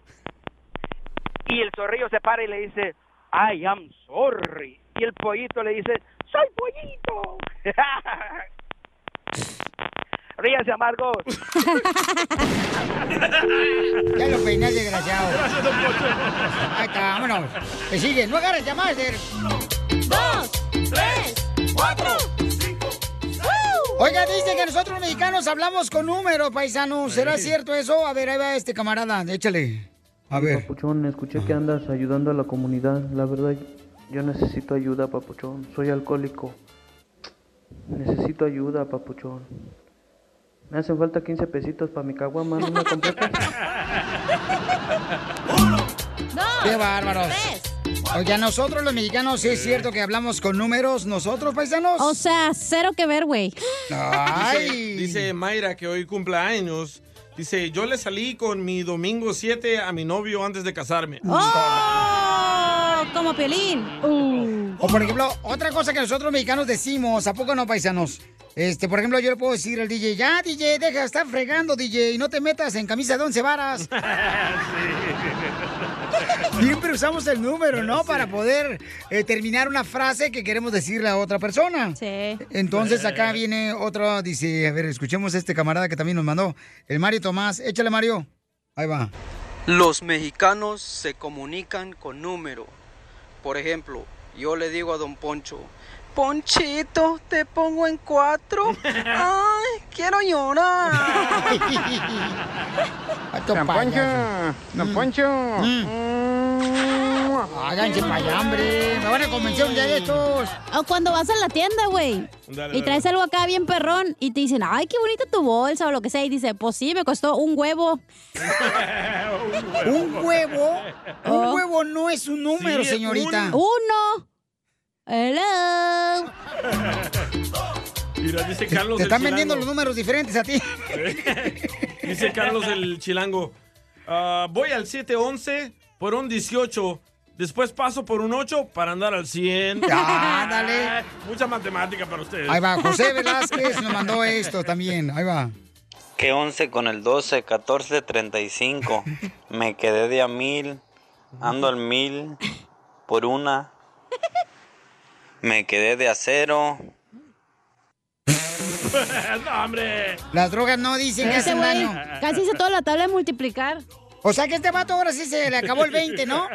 Y el zorrillo se para y le dice, I am sorry. Y el pollito le dice, soy pollito. Ríase, amargos. Ya lo peiné, desgraciado. Ahí está, vámonos. Que sigue, no agarres llamadas. de- Dos, tres, cuatro, cinco, Oiga, dice que nosotros los mexicanos hablamos con números, paisanos. ¿Será cierto eso? A ver, ahí va este camarada, échale. A ver. Papuchón, escuché que andas ayudando a la comunidad. La verdad, yo necesito ayuda, Papuchón. Soy alcohólico. Necesito ayuda, Papuchón. Me hacen falta 15 pesitos para mi caguama, ¿no me completas? ¡Qué bárbaros! Oiga, nosotros los mexicanos, ¿sí es cierto que hablamos con números nosotros, paisanos? O sea, cero que ver, güey. Dice, Ay. dice Mayra que hoy cumple años. Dice, yo le salí con mi domingo 7 a mi novio antes de casarme. ¡Oh! Como Piolín. Uh. O por ejemplo, otra cosa que nosotros mexicanos decimos, ¿a poco no, paisanos? Este, por ejemplo, yo le puedo decir al DJ, ya, DJ, deja de estar fregando, DJ, y no te metas en camisa de once varas. Bien, pero usamos el número, ¿no? Para poder eh, terminar una frase que queremos decirle a otra persona. Sí. Entonces acá viene otro, dice, a ver, escuchemos a este camarada que también nos mandó, el Mario Tomás. Échale, Mario. Ahí va. Los mexicanos se comunican con número. Por ejemplo, yo le digo a don Poncho, Ponchito, te pongo en cuatro. Ay, quiero llorar. Don Poncho, don Poncho. Háganse para allá, hombre. Me van a convencer un día de estos. O cuando vas a la tienda, güey. Y traes algo acá bien perrón y te dicen, ay, qué bonita tu bolsa o lo que sea. Y dice, pues sí, me costó un huevo. ¿Un huevo? Un Oh. huevo no es un número, Sí, señorita. un- Uno. Hello. Mira, dice Carlos Te el están vendiendo los números diferentes a ti. Dice Carlos el chilango. "Ah, voy al 711 por un 18. Después paso por un 8 para andar al 100. Ándale. Mucha matemática para ustedes. Ahí va, José Velázquez nos mandó esto también. Ahí va. Que 11 con el 12, 14, 35. Me quedé de a mil, ando al mil por una. Me quedé de a cero. no, hombre. Las drogas no dicen que Ese hacen daño. casi hizo toda la tabla de multiplicar. O sea que este vato ahora sí se le acabó el 20, ¿no?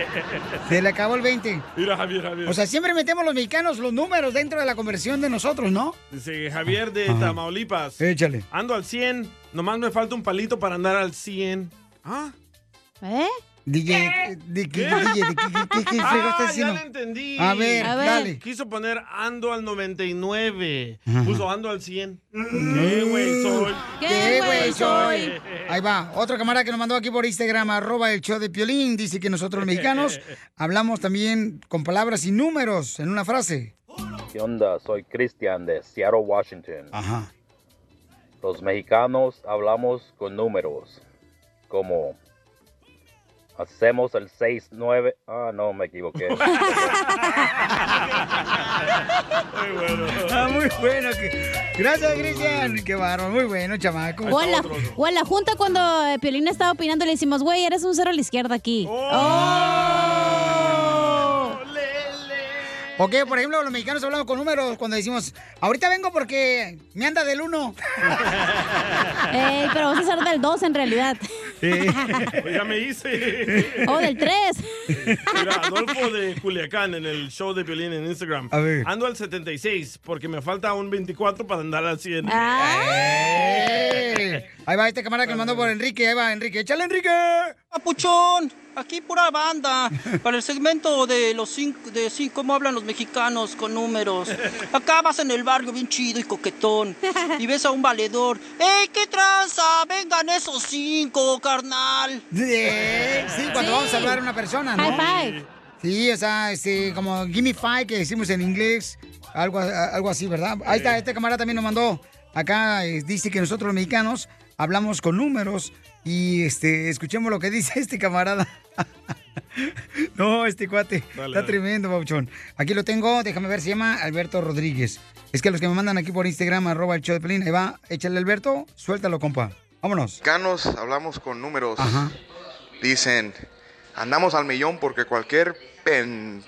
Se le acabó el 20. Mira, Javier, Javier. O sea, siempre metemos los mexicanos los números dentro de la conversión de nosotros, ¿no? Dice Javier de Ajá. Tamaulipas. Échale. Ando al 100. Nomás me falta un palito para andar al 100. ¿Ah? ¿Eh? DJ, ¿de qué, DJ, de qué, qué, qué, qué fregado Ah, ya le entendí. A ver, A ver. dale. Quiso poner ando al 99. Ajá. Puso ando al 100. ¿Qué güey soy? ¿Qué güey soy? Ahí va, otro camarada que nos mandó aquí por Instagram, arroba el show de Piolín, dice que nosotros los mexicanos hablamos también con palabras y números en una frase. ¿Qué onda? Soy Cristian de Seattle, Washington. Ajá. Los mexicanos hablamos con números, como hacemos el 6-9. Ah, no, me equivoqué. Ah, muy bueno. Gracias, Cristian. Qué bárbaro, muy bueno, chamaco. O en, la, o en la junta cuando eh, Piolín estaba opinando le decimos, güey, eres un cero a la izquierda aquí. Oh. Ok, por ejemplo, los mexicanos hablamos con números cuando decimos, ahorita vengo porque me anda del uno. Ey, pero vas a ser del 2 en realidad. ya me hice. O del 3. Mira, Adolfo de Culiacán en el show de violín en Instagram. A ver. Ando al 76 porque me falta un 24 para andar al 100. ¡Eh! Ahí va este camarada que nos mandó por Enrique. Ahí va, Enrique. ¡Échale, Enrique! Papuchón, aquí pura banda. Para el segmento de los cinco, de cinco, cómo hablan los mexicanos con números. Acá vas en el barrio bien chido y coquetón. Y ves a un valedor. ¡Ey, qué tranza! Vengan esos cinco, carnal. Eh, Sí, cuando vamos a hablar a una persona, ¿no? High five. Sí, o sea, este, como gimme five que decimos en inglés, algo, algo así, ¿verdad? Ahí está, este camarada también nos mandó. Acá eh, dice que nosotros los mexicanos hablamos con números y este, escuchemos lo que dice este camarada. no, este cuate. Dale, está dale. tremendo, Pauchón. Aquí lo tengo, déjame ver, se llama Alberto Rodríguez. Es que los que me mandan aquí por Instagram, arroba el show de Pelín, ahí va, échale Alberto, suéltalo, compa. Vámonos. mexicanos hablamos con números. Dicen, andamos al millón porque cualquier pen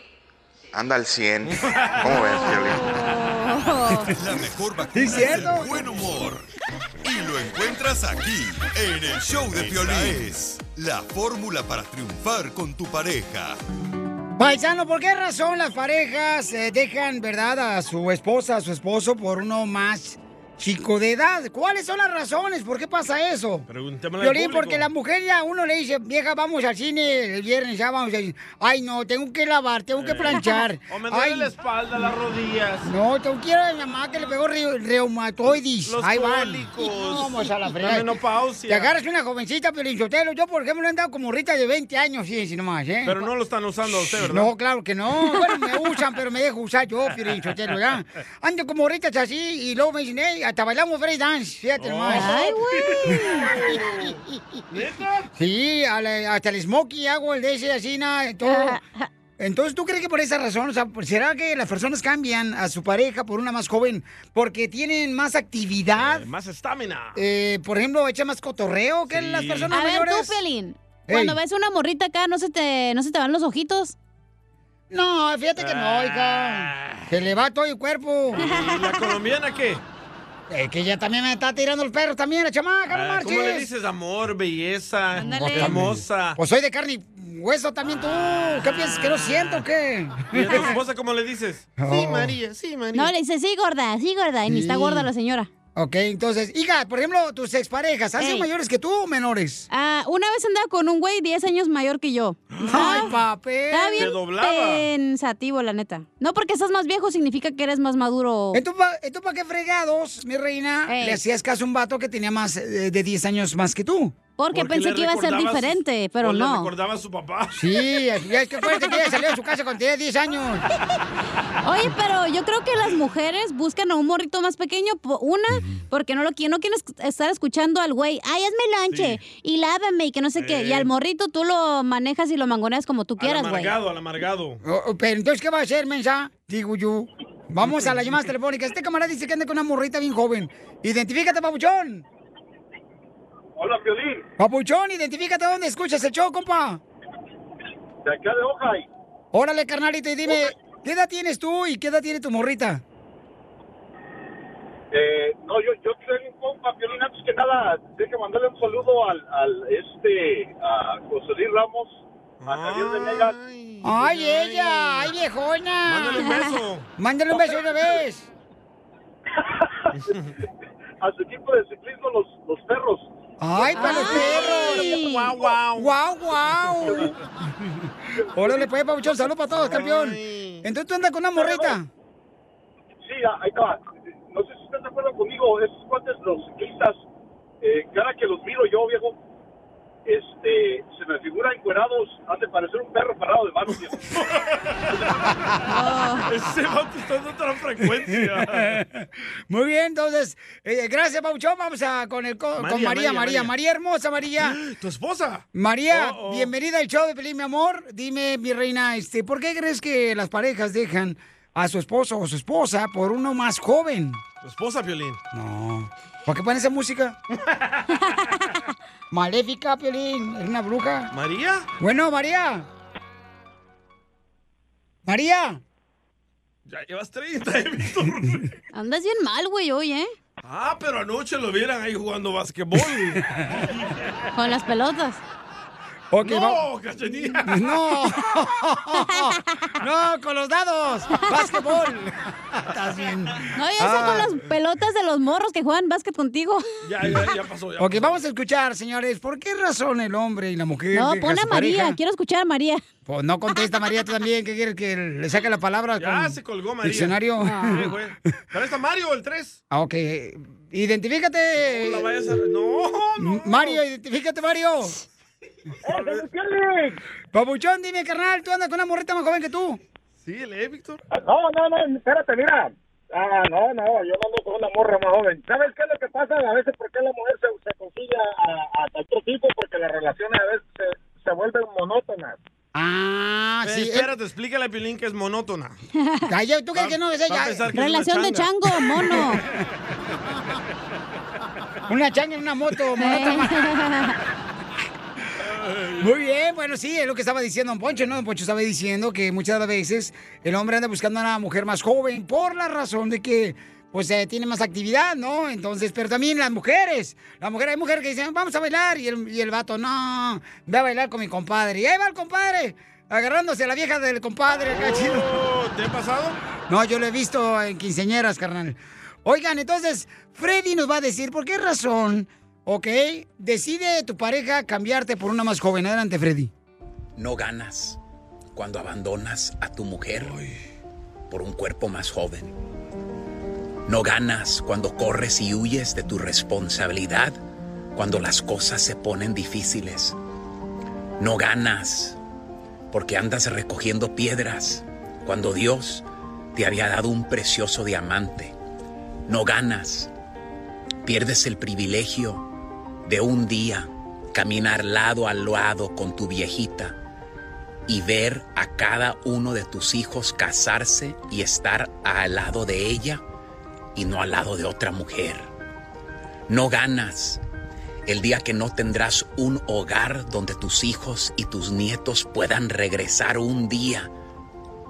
anda al 100. ¿Cómo ves, Piolín? La mejor vacuna ¿Sí, es cierto? el buen humor. Y lo encuentras aquí, en el show de Piolín. es la fórmula para triunfar con tu pareja. Paisano, ¿por qué razón las parejas eh, dejan, verdad, a su esposa, a su esposo por uno más chico de edad? ¿Cuáles son las razones? ¿Por qué pasa eso? Preguntémosle al Violín, porque la mujer ya uno le dice, vieja, vamos al cine el viernes, ya vamos a ir. Ay, no, tengo que lavar, tengo que planchar. O me duele Ay, la espalda, las rodillas. no, tengo quiero a mi mamá que le pegó re- reumatoidis. Los Ahí van. cólicos. Vamos a la La fregada. menopausia. Te agarras una jovencita, Piolín Sotelo. Yo, por ejemplo, he andado como Rita de 20 años, sí, sí, nomás, ¿eh? Pero no lo están usando a usted, ¿verdad? No, claro que no. Bueno, me usan, pero me dejo usar yo, Piolín Sotelo, ¿ya? Ando como ahorita así y luego me dicen, hey, hasta bailamos break dance. Fíjate nomás. Ay, Sí, a la- hasta el smokey hago el de ese así, nada, todo. Entonces, ¿tú crees que por esa razón, o sea, será que las personas cambian a su pareja por una más joven porque tienen más actividad? Más estamina. Eh, por ejemplo, echa más cotorreo que Sí. las personas A ver, mayores. tú, Pelín. Cuando ves una morrita acá, ¿no se te, no se te van los ojitos? No, fíjate que no, hija. Se le va todo el cuerpo. ¿Y la colombiana qué? Es que ella también me está tirando el perro también, la chamaca, no marches. ¿Cómo le dices amor, belleza, Ándale. famosa? Pues soy de carne y hueso también tú. ¿Qué piensas que no siento o qué? ¿Y a tu esposa cómo le dices? Sí, María, sí, María. No, le dice, sí, gorda, sí, gorda. Y ni está gorda la señora. Ok, entonces, hija, por ejemplo, tus exparejas, ¿han sido Ey. mayores que tú o menores? Ah, una vez andaba con un güey 10 años mayor que yo. Ay, papel. Te doblaba. pensativo, la neta. No porque estás más viejo significa que eres más maduro. ¿Entonces para qué fregados, mi reina, Ey. le hacías caso a un vato que tenía más eh, de 10 años más que tú? Porque pensé que iba a ser diferente, pero o le no. recordaba a su papá. Sí, es que acuérdate que ella salió de su casa cuando tenía 10 años. Oye, pero yo creo que las mujeres buscan a un morrito más pequeño. Una, porque no lo quieren, no quieren estar escuchando al güey, ay, hazme lonche y lávame y que no sé qué. Y al morrito tú lo manejas y lo mangoneas como tú Al quieras, güey. amargado, al amargado. Oh, oh, pero entonces, ¿qué va a hacer, mensa? Digo yo. Vamos a las llamadas telefónicas. Este camarada dice que anda con una morrita bien joven. Identifícate, papuchón. Hola, Piolín. Papuchón, identifícate dónde escuchas el show, compa. De acá de Ojai. Órale, carnalito, y dime, ¿qué edad tienes tú y qué edad tiene tu morrita? Eh, no, yo, yo tengo un compa, Piolín. Antes que nada, deje mandarle un saludo al, al este, a José Luis Ramos, a Javier Venegas. Ay, ella, ay, viejona. Mándale un beso. Mándale un beso una vez. a su equipo de ciclismo, los, los perros. Ay, para los perros. Guau, guau. Guau, guau. Órale, pues, papuchón, salud para todos, campeón. Entonces tú andas con una morrita. Sí, ahí está. No sé si estás de acuerdo conmigo, esos cuates, los ciclistas, eh, cada que los miro yo, viejo, este, se me figuran encuerados, han de parecer un perro parado de manos. viejo. Ese vato está en otra frecuencia. Muy bien, entonces, eh, gracias, Pauchón. Vamos a con, el, co- con María, María, María, María, María, María. hermosa, María. ¿Tu esposa? María, Oh, oh. bienvenida al show de Pelín, mi amor. Dime, mi reina, este, ¿por qué crees que las parejas dejan a su esposo o su esposa por uno más joven? ¿Tu esposa, Piolín? No. ¿Por qué ponen esa música? Maléfica, Piolín. Es una bruja. ¿María? Bueno, María. María. Ya llevas 30, he visto. Andas bien mal, güey, hoy, ¿eh? Ah, pero anoche lo vieran ahí jugando basquetbol. Con las pelotas. No, cachanilla. No. no, con los dados. Básquetbol. Estás bien. No, ya sea Ah. con las pelotas de los morros que juegan básquet contigo. Ya, ya, ya pasó. Ya Ok, vamos a escuchar, señores. ¿Por qué razón el hombre y la mujer No, pon a María. pareja? Quiero escuchar a María. Pues no contesta María tú también. ¿Qué quieres que le saque la palabra? Ya con se colgó María. Diccionario. Sí, güey. Pero está Mario, el 3. Ah, ok. Identifícate. No la vayas a... No, no. Mario, identifícate, Mario. Papuchón, dime, carnal, ¿tú andas con una morrita más joven que tú? Sí, ¿eh, Víctor? No, no, no, espérate, mira. Ah, no, no, yo no ando con una morra más joven. ¿Sabes qué es lo que pasa? A veces, ¿por qué la mujer se, se consigue a, a otro tipo? Porque las relaciones a veces se, se vuelven monótonas. Ah, Eh, sí. espérate, explícale a Pilín que es monótona. Ay, ¿tú crees que no es ella? es Relación de changa. chango, mono. Una changa en una moto, monótona. Muy bien, bueno, sí, es lo que estaba diciendo Don Poncho, ¿no? Don Poncho estaba diciendo que muchas veces el hombre anda buscando a una mujer más joven por la razón de que, pues, eh, tiene más actividad, ¿no? Entonces, pero también las mujeres. Las mujeres, hay mujeres que dicen, vamos a bailar, y el, y el vato, no, ve a bailar con mi compadre. Y ahí va el compadre, agarrándose a la vieja del compadre. Oh, ¿Te ha pasado? No, yo lo he visto en quinceñeras, carnal. Oigan, entonces, Freddy nos va a decir por qué razón, ¿ok? Decide tu pareja cambiarte por una más joven. Adelante, Freddy. No ganas cuando abandonas a tu mujer por un cuerpo más joven. No ganas cuando corres y huyes de tu responsabilidad cuando las cosas se ponen difíciles. No ganas porque andas recogiendo piedras cuando Dios te había dado un precioso diamante. No ganas. Pierdes el privilegio de un día caminar lado a lado con tu viejita y ver a cada uno de tus hijos casarse y estar al lado de ella y no al lado de otra mujer. No ganas el día que no tendrás un hogar donde tus hijos y tus nietos puedan regresar un día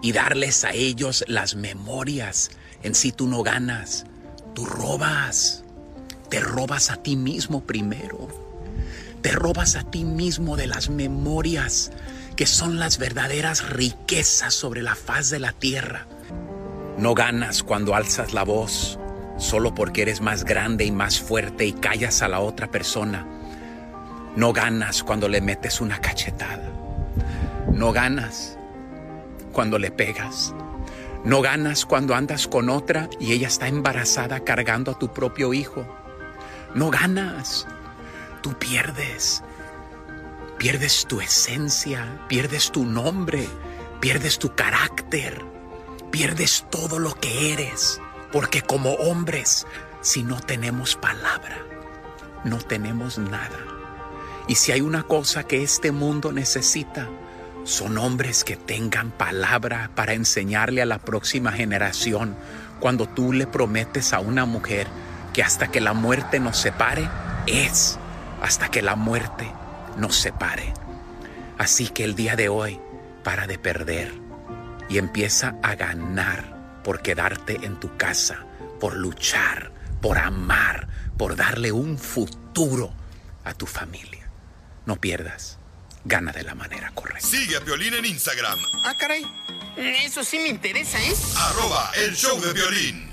y darles a ellos las memorias. En sí tú no ganas, tú robas. Te robas a ti mismo primero. Te robas a ti mismo de las memorias que son las verdaderas riquezas sobre la faz de la tierra. No ganas cuando alzas la voz solo porque eres más grande y más fuerte y callas a la otra persona. No ganas cuando le metes una cachetada. No ganas cuando le pegas. No ganas cuando andas con otra y ella está embarazada cargando a tu propio hijo. No ganas. Tú pierdes. Pierdes tu esencia, pierdes tu nombre, pierdes tu carácter, pierdes todo lo que eres. Porque como hombres, si no tenemos palabra, no tenemos nada. Y si hay una cosa que este mundo necesita, son hombres que tengan palabra para enseñarle a la próxima generación. Cuando tú le prometes a una mujer que hasta que la muerte nos separe, es hasta que la muerte nos separe. Así que el día de hoy, para de perder y empieza a ganar por quedarte en tu casa, por luchar, por amar, por darle un futuro a tu familia. No pierdas, gana de la manera correcta. Sigue a Piolín en Instagram, Ah, caray. Eso sí me interesa, ¿eh? arroba el show de violín.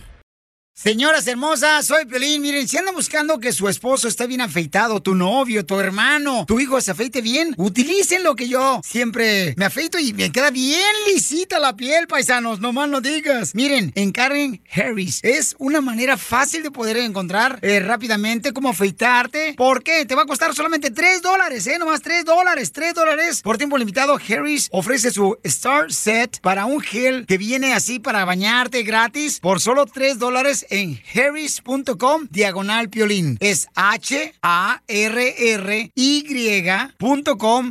Señoras hermosas, soy Piolín. Miren, si andan buscando que su esposo esté bien afeitado, tu novio, tu hermano, tu hijo se afeite bien, utilicen lo que yo siempre me afeito y me queda bien lisita la piel, paisanos. No más no digas. Miren, encarguen Harris. Es una manera fácil de poder encontrar eh, rápidamente cómo afeitarte. ¿Por qué? Te va a costar solamente 3 dólares, ¿eh? Nomás 3 dólares, 3 dólares. Por tiempo limitado, Harris ofrece su Star Set para un gel que viene así para bañarte gratis por solo 3 dólares en harris.com diagonal piolín. Es H-A-R-R-Y.com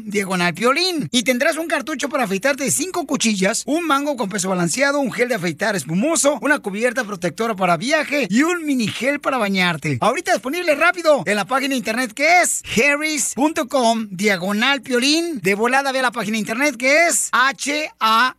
diagonal piolín. Y tendrás un cartucho para afeitarte de 5 cuchillas, un mango con peso balanceado, un gel de afeitar espumoso, una cubierta protectora para viaje y un mini gel para bañarte. Ahorita disponible rápido en la página de internet que es harris.com diagonal piolín. De volada ve a la página de internet que es H-A-R-R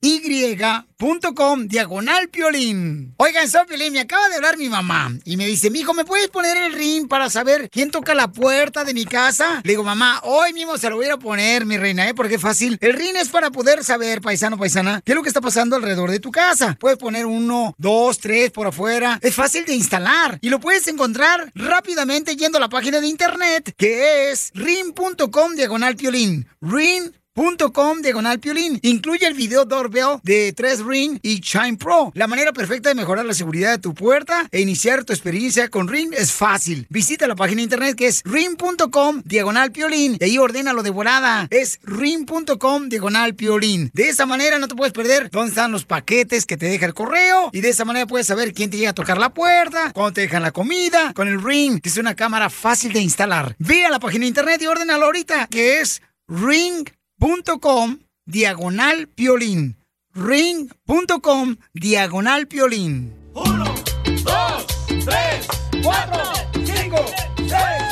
y.com diagonal piolín. Oigan, soy Piolín, me acaba de hablar mi mamá y me dice, mijo, ¿me puedes poner el ring para saber quién toca la puerta de mi casa? Le digo, mamá, hoy mismo se lo voy a poner, mi reina, ¿eh? Porque es fácil. El ring es para poder saber, paisano, paisana, qué es lo que está pasando alrededor de tu casa. Puedes poner uno, dos, tres por afuera. Es fácil de instalar y lo puedes encontrar rápidamente yendo a la página de internet que es ring.com diagonal piolín. Ring .com diagonal piolín. Incluye el video doorbell de 3 Ring y Chime Pro. La manera perfecta de mejorar la seguridad de tu puerta e iniciar tu experiencia con Ring es fácil. Visita la página de internet que es ring.com diagonal piolín y ahí ordénalo de volada. Es ring.com diagonal piolín. De esa manera no te puedes perder dónde están los paquetes que te deja el correo y de esa manera puedes saber quién te llega a tocar la puerta, cuándo te dejan la comida, con el Ring, que es una cámara fácil de instalar. Ve a la página de internet y ordénalo ahorita que es ring ring.com diagonal piolín. ring.com diagonal piolín. Uno, dos, tres, cuatro, cinco, seis,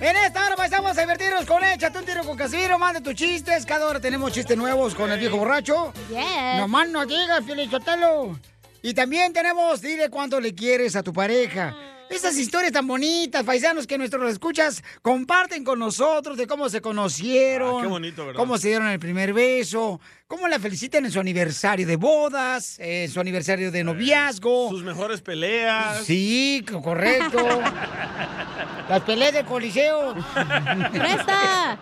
En esta hora pasamos a divertirnos con Échate un tiro con Casimiro. Manda tus chistes. Cada hora tenemos chistes nuevos con el viejo borracho. Yes. Nomás no digas, Piolichotelo. Y también tenemos, dile cuánto le quieres a tu pareja. Esas historias tan bonitas, paisanos, que nuestros escuchas comparten con nosotros de cómo se conocieron. Ah, qué bonito, ¿verdad? Cómo se dieron el primer beso. Cómo la felicitan en su aniversario de bodas, en su aniversario de noviazgo. Sus mejores peleas. Sí, co- correcto. Las peleas del coliseo. ¡Presta!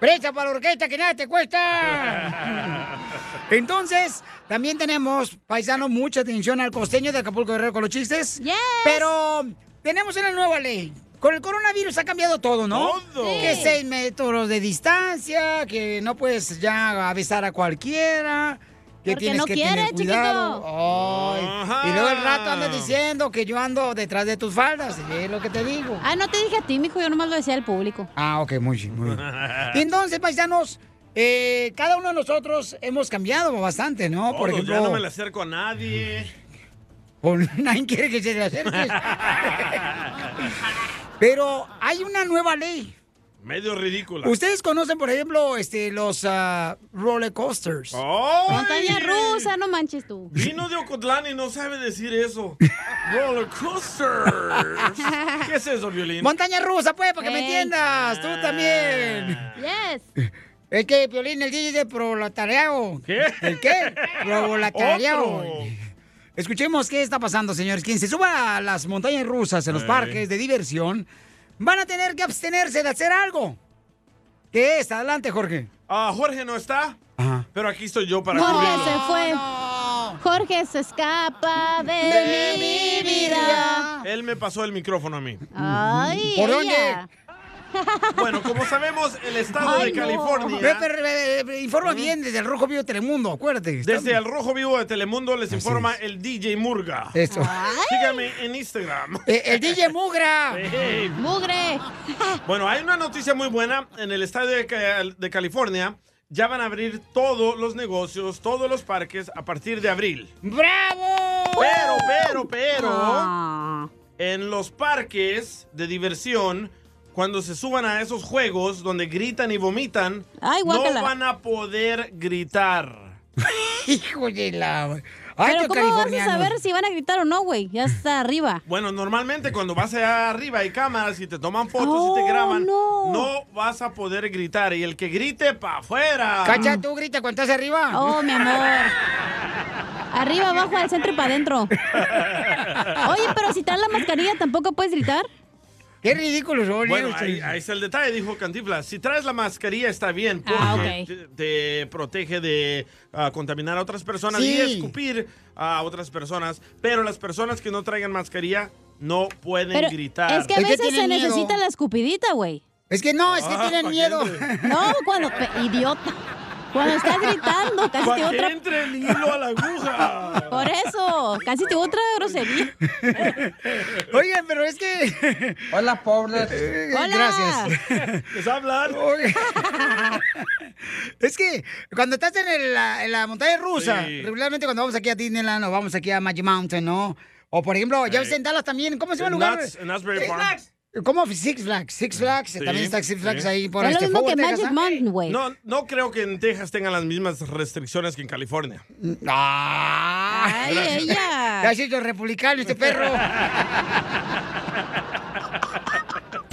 ¡Presta para la orquesta que nada te cuesta! Entonces, también tenemos, paisano, mucha atención al costeño de Acapulco Guerrero con los chistes. Pero tenemos una nueva ley. Con el coronavirus ha cambiado todo, ¿no? Todo. Que Sí. seis metros de distancia, que no puedes ya besar a cualquiera. Que Porque tienes no que quiere, tener cuidado. chiquito. Ay, Y luego el rato andas diciendo que yo ando detrás de tus faldas. Es lo que te digo. Ah, no te dije a ti, mijo, yo nomás lo decía al público. Ah, ok, muy bien, muy bien. Y entonces, paisanos, eh, cada uno de nosotros hemos cambiado bastante, ¿no? Por ejemplo, ya no me le acerco a nadie. Pues nadie quiere que se le acerques. Pero hay una nueva ley. Medio ridícula. Ustedes conocen, por ejemplo, este, los ah, roller coasters. ¡Oh! Montaña rusa, no manches tú. Vino de Ocotlán y no sabe decir eso. Roller coasters. ¿Qué es eso, Violín? Montaña rusa, pues, para que me entiendas. Tú también. Yes. Es que Violín, el DJ de proletariado. ¿Qué? ¿El qué? Proletariado. Escuchemos qué está pasando, señores. Quien se suba a las montañas rusas en los parques de diversión van a tener que abstenerse de hacer algo. ¿Qué es? Adelante, Jorge. Ah, Jorge no está, pero aquí estoy yo para Jorge cubrirlo. se fue. Jorge se escapa de, mi vida. Él me pasó el micrófono a mí. Ay, ¿Por ella. Bueno, como sabemos, el estado Ay, de no. California... Pero, ve, ve, informa bien desde el Rojo Vivo de Telemundo, acuérdate. Está- Desde el Rojo Vivo de Telemundo les informa el DJ Murga. Eso. Síganme en Instagram. Eh, el DJ Mugra. Hey. Mugre. Bueno, hay una noticia muy buena. En el estadio de, Ca- de California ya van a abrir todos los negocios, todos los parques a partir de abril. ¡Bravo! Pero, pero, pero, Ah. en los parques de diversión, cuando se suban a esos juegos donde gritan y vomitan, Ay, no van a poder gritar. Hijo de la... Ay, Pero ¿cómo vas a saber si van a gritar o no, güey? Ya está arriba. Bueno, normalmente cuando vas allá arriba hay cámaras y te toman fotos y Oh, te graban, no. no vas a poder gritar. Y el que grite, pa' afuera. Cacha, tú grita cuando estás arriba. Oh, mi amor. Arriba, abajo, al centro y para adentro. Oye, pero si traes la mascarilla, ¿tampoco puedes gritar? Qué ridículo son. ¿eh? Bueno, ahí, ustedes. ahí está el detalle, dijo Cantiflas. Si traes la mascarilla está bien, porque Ah, ok. te, te protege de ah, contaminar a otras personas Sí. y escupir a otras personas. Pero las personas que no traigan mascarilla no pueden Pero gritar. es que a veces se miedo. necesita la escupidita, güey. Es que no, es que Ah, tienen ¿pa' miedo. No, cuando... pe- Idiota. Cuando estás gritando, casi te otra... entre el hilo a la aguja. Por eso, casi te otra grosería. Oigan, pero es que... Hola, pobres. Eh, Hola. Gracias. ¿Les hablan? Es que cuando estás en, el- la, en la montaña rusa, Sí. regularmente cuando vamos aquí a Disneyland o vamos aquí a Magic Mountain, ¿no? O por ejemplo, ya ves Sí. en Dallas también, ¿cómo se llama el lugar? Nuts- en Asbury. ¿Cómo? Six Flags. Six Flags. Sí, También está Six Flags sí. ahí por Es lo este mismo que Magic. Mountain, güey. No, no creo que en Texas tengan las mismas restricciones que en California. Ah, Ay, ella. Ya ha sido republicano este perro.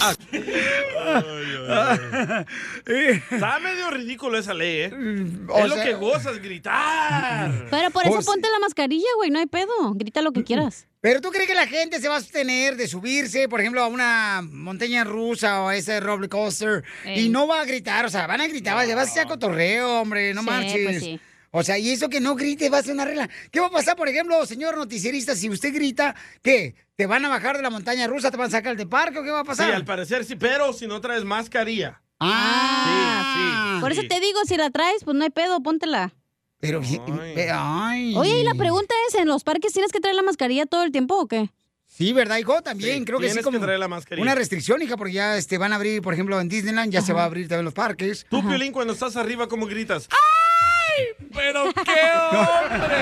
Está medio ridículo esa ley, ¿eh? Mm, o es lo que gozas, gritar. Pero por eso ponte la mascarilla, güey, no hay pedo. Grita lo que quieras. Pero tú crees que la gente se va a abstener de subirse, por ejemplo, a una montaña rusa o a ese roller coaster Ey. y no va a gritar, o sea, van a gritar, va a ser cotorreo, hombre, no Sí, marches. pues sí. O sea, y eso que no grite va a ser una regla. ¿Qué va a pasar, por ejemplo, señor noticierista, si usted grita, ¿qué? ¿Te van a bajar de la montaña rusa, te van a sacar del parque o qué va a Sí, pasar? al parecer sí, pero si no traes mascarilla. Ah, Sí, Por eso te digo, si la traes, pues no hay pedo, póntela. Pero, Ay. ay. Oye, y la pregunta es, ¿en los parques tienes que traer la mascarilla todo el tiempo o qué? Sí, ¿verdad, hijo? También Sí, creo que sí, tienes como que traer la mascarilla. una restricción, hija, porque ya este, van a abrir, por ejemplo, en Disneyland, ya se va a abrir también los parques. Tú, Piolín, cuando estás arriba, ¿cómo gritas? ¡Ay! ¡Pero qué hombre!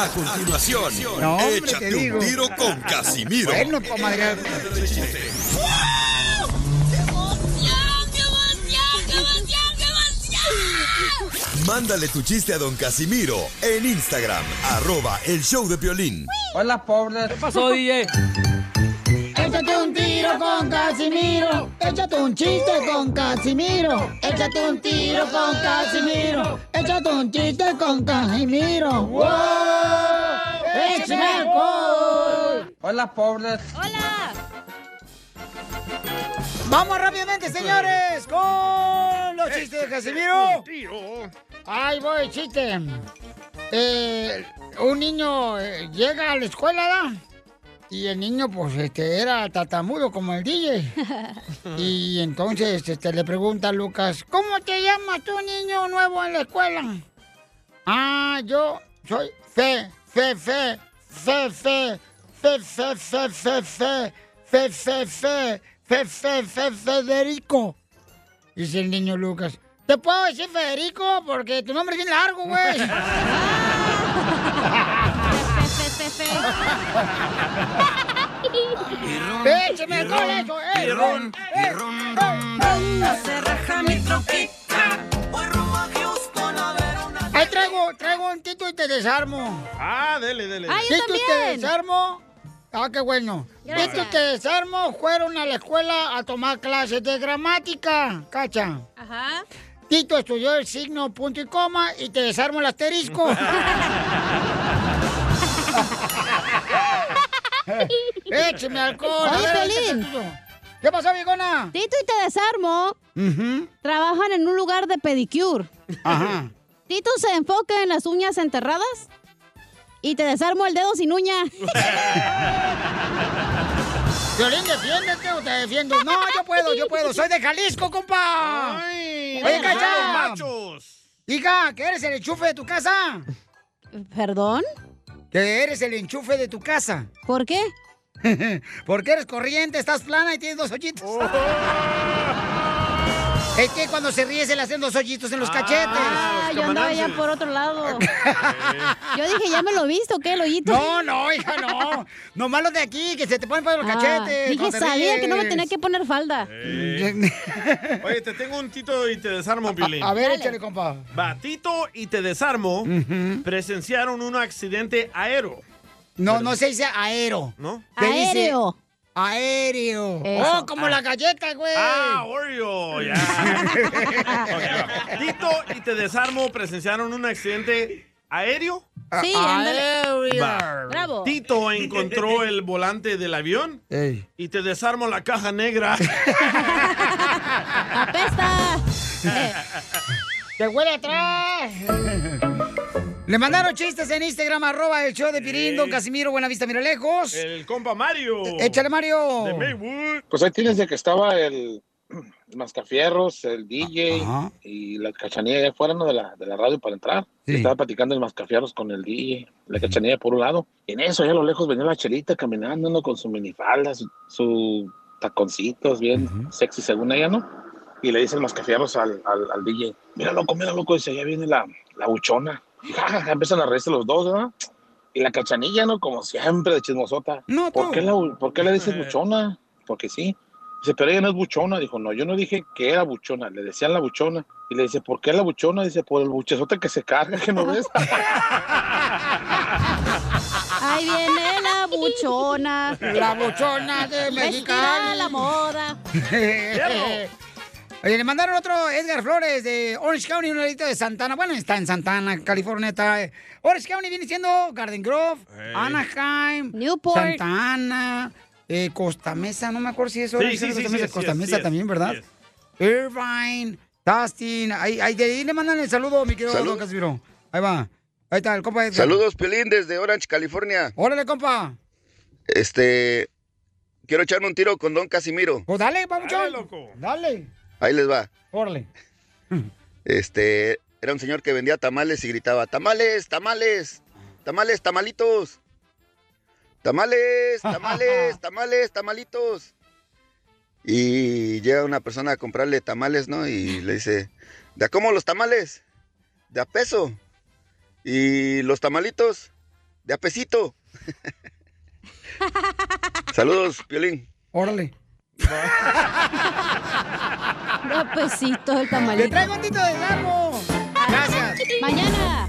A continuación, No, hombre, échate te un tiro con Casimiro. Bueno, comadre. Mándale tu chiste a don Casimiro en Instagram, arroba el show de violín. Hola, pobres. ¿Qué pasó, DJ? Échate un tiro con Casimiro. Échate un chiste con Casimiro. Échate un tiro con Casimiro. Échate un chiste con Casimiro. ¡Wow! ¡Échame! Hola, pobres. ¡Hola! Vamos rápidamente, señores, con los chistes de Casimiro. Ahí voy, chiste. Eh, un niño eh, llega a la escuela, ¿verdad? Y el niño, pues, este, era tatamudo como el DJ. Y entonces, este, le pregunta a Lucas, ¿cómo te llamas tú, niño nuevo en la escuela? Ah, yo soy Fe, Fe, Fe, Fe, Fe, Fe, Fe, Fe, Fe, Fe, Fe, Fe, Fe, Fe, Fe, Fe, Federico. Dice el niño Lucas. ¿Te puedo decir Federico? Porque tu nombre es bien largo, güey. ¡Écheme alcohol eso! ¡Eh, eh, eh, No se raja mi troquita. Voy rumbo a Houston a ver una. Ahí traigo, traigo un tito y te desarmo. Ah, dele, dele. Ah, Tito y te desarmo. Ah, qué bueno. Gracias. Tito y te desarmo fueron a la escuela a tomar clases de gramática, cacha. Ajá. Tito estudió el signo punto y coma y te desarmo el asterisco. Écheme alcohol. Oye, ver, Tito. ¿Qué pasó, Vigona? Tito y te desarmo. Trabajan en un lugar de pedicure. Ajá. Tito se enfoca en las uñas enterradas. Y te desarmo el dedo sin uña. Violín, defiéndete o te defiendo. No, yo puedo, yo puedo. Soy de Jalisco, compa. Oye, ¡Ay, Cacha. machos! Hija, que eres el enchufe de tu casa. ¿Perdón? Que eres el enchufe de tu casa. ¿Por qué? Porque eres corriente, estás plana y tienes dos hoyitos. Es que cuando se ríe se le hacen dos hoyitos en los cachetes. Ah, yo andaba ya por otro lado. Yo dije, ¿ya me lo he visto? ¿Qué, el hoyito? No, no, hija, no. Nomás los de aquí, que se te ponen para los Ah, cachetes. Dije, sabía que no me tenía que poner falda. Oye, te tengo un Tito y te desarmo, Piolín. A ver, échale, compa. Va, Tito y te desarmo presenciaron un accidente aéreo. No, no se dice aero. ¿No? Se dice Aéreo. Aéreo. Eso. Oh, como Ah. la galleta, güey. Ah, Oreo, ya. Tito y te desarmo presenciaron un accidente aéreo. Sí, Ah, ándale. Va. Bravo. Tito encontró el volante del avión y te desarmo la caja negra. ¡Apesta! ¡Te huele atrás! Le mandaron chistes en Instagram, arroba el show de Pirín, don Casimiro, buena vista, mira lejos. El compa Mario. Échale, Mario. De Maywood. Pues ahí tienes de que estaba el, el Mascafierros, el DJ y la cachanilla allá afuera ¿no? de, la, de la radio para entrar. Estaba platicando el Mascafierros con el DJ, la cachanilla por un lado. Y en eso, allá a lo lejos venía la chelita caminando ¿no? con su minifalda, su, su taconcitos bien sexy según ella, ¿no? Y le dice el Mascafierros al, al, al DJ, mira loco, mira loco, dice, allá viene la, la buchona. Y ja, ja, ja, empiezan a reírse los dos, ¿verdad? Y la cachanilla, ¿no? Como siempre de chismosota. No, ¿Por qué, la, ¿Por qué le dices buchona? Porque sí. Dice, pero ella no es buchona. Dijo, no, yo no dije que era buchona. Le decían la buchona. Y le dice, ¿por qué la buchona? Dice, por el buchezote que se carga, que no ves. Ahí viene la buchona. La buchona de Mexicali. a la moda. Oye, le mandaron otro Edgar Flores de Orange County, un ladito de Santana. Bueno, está en Santana, California. Está, eh, Orange County viene siendo Garden Grove, Hey. Anaheim, Newport. Santa Ana, eh, Costa Mesa. No me acuerdo si es Orange sí, Costa sí Mesa, es, Costa sí es, Mesa sí también, ¿verdad? sí Irvine, Dustin. Ahí, ahí, de ahí le mandan el saludo, mi querido Salud. Don Casimiro. Ahí va. Ahí está, el compa Edgar. Saludos, Piolín, desde Orange, California. Órale, compa. Este. Quiero echarme un tiro con Don Casimiro. Pues dale, vamos, Dale. Ahí les va. Órale. Este. Era un señor que vendía tamales y gritaba: ¡Tamales, tamales! ¡Tamales, tamalitos! ¡Tamales, tamales, tamales, tamalitos! Y llega una persona a comprarle tamales, ¿no? Y le dice: ¿De a cómo los tamales? De a peso. Y los tamalitos, de a pesito. Saludos, Piolín. Órale. No, pesito el Le tamalito. traigo un tito de largo. Gracias. Mañana.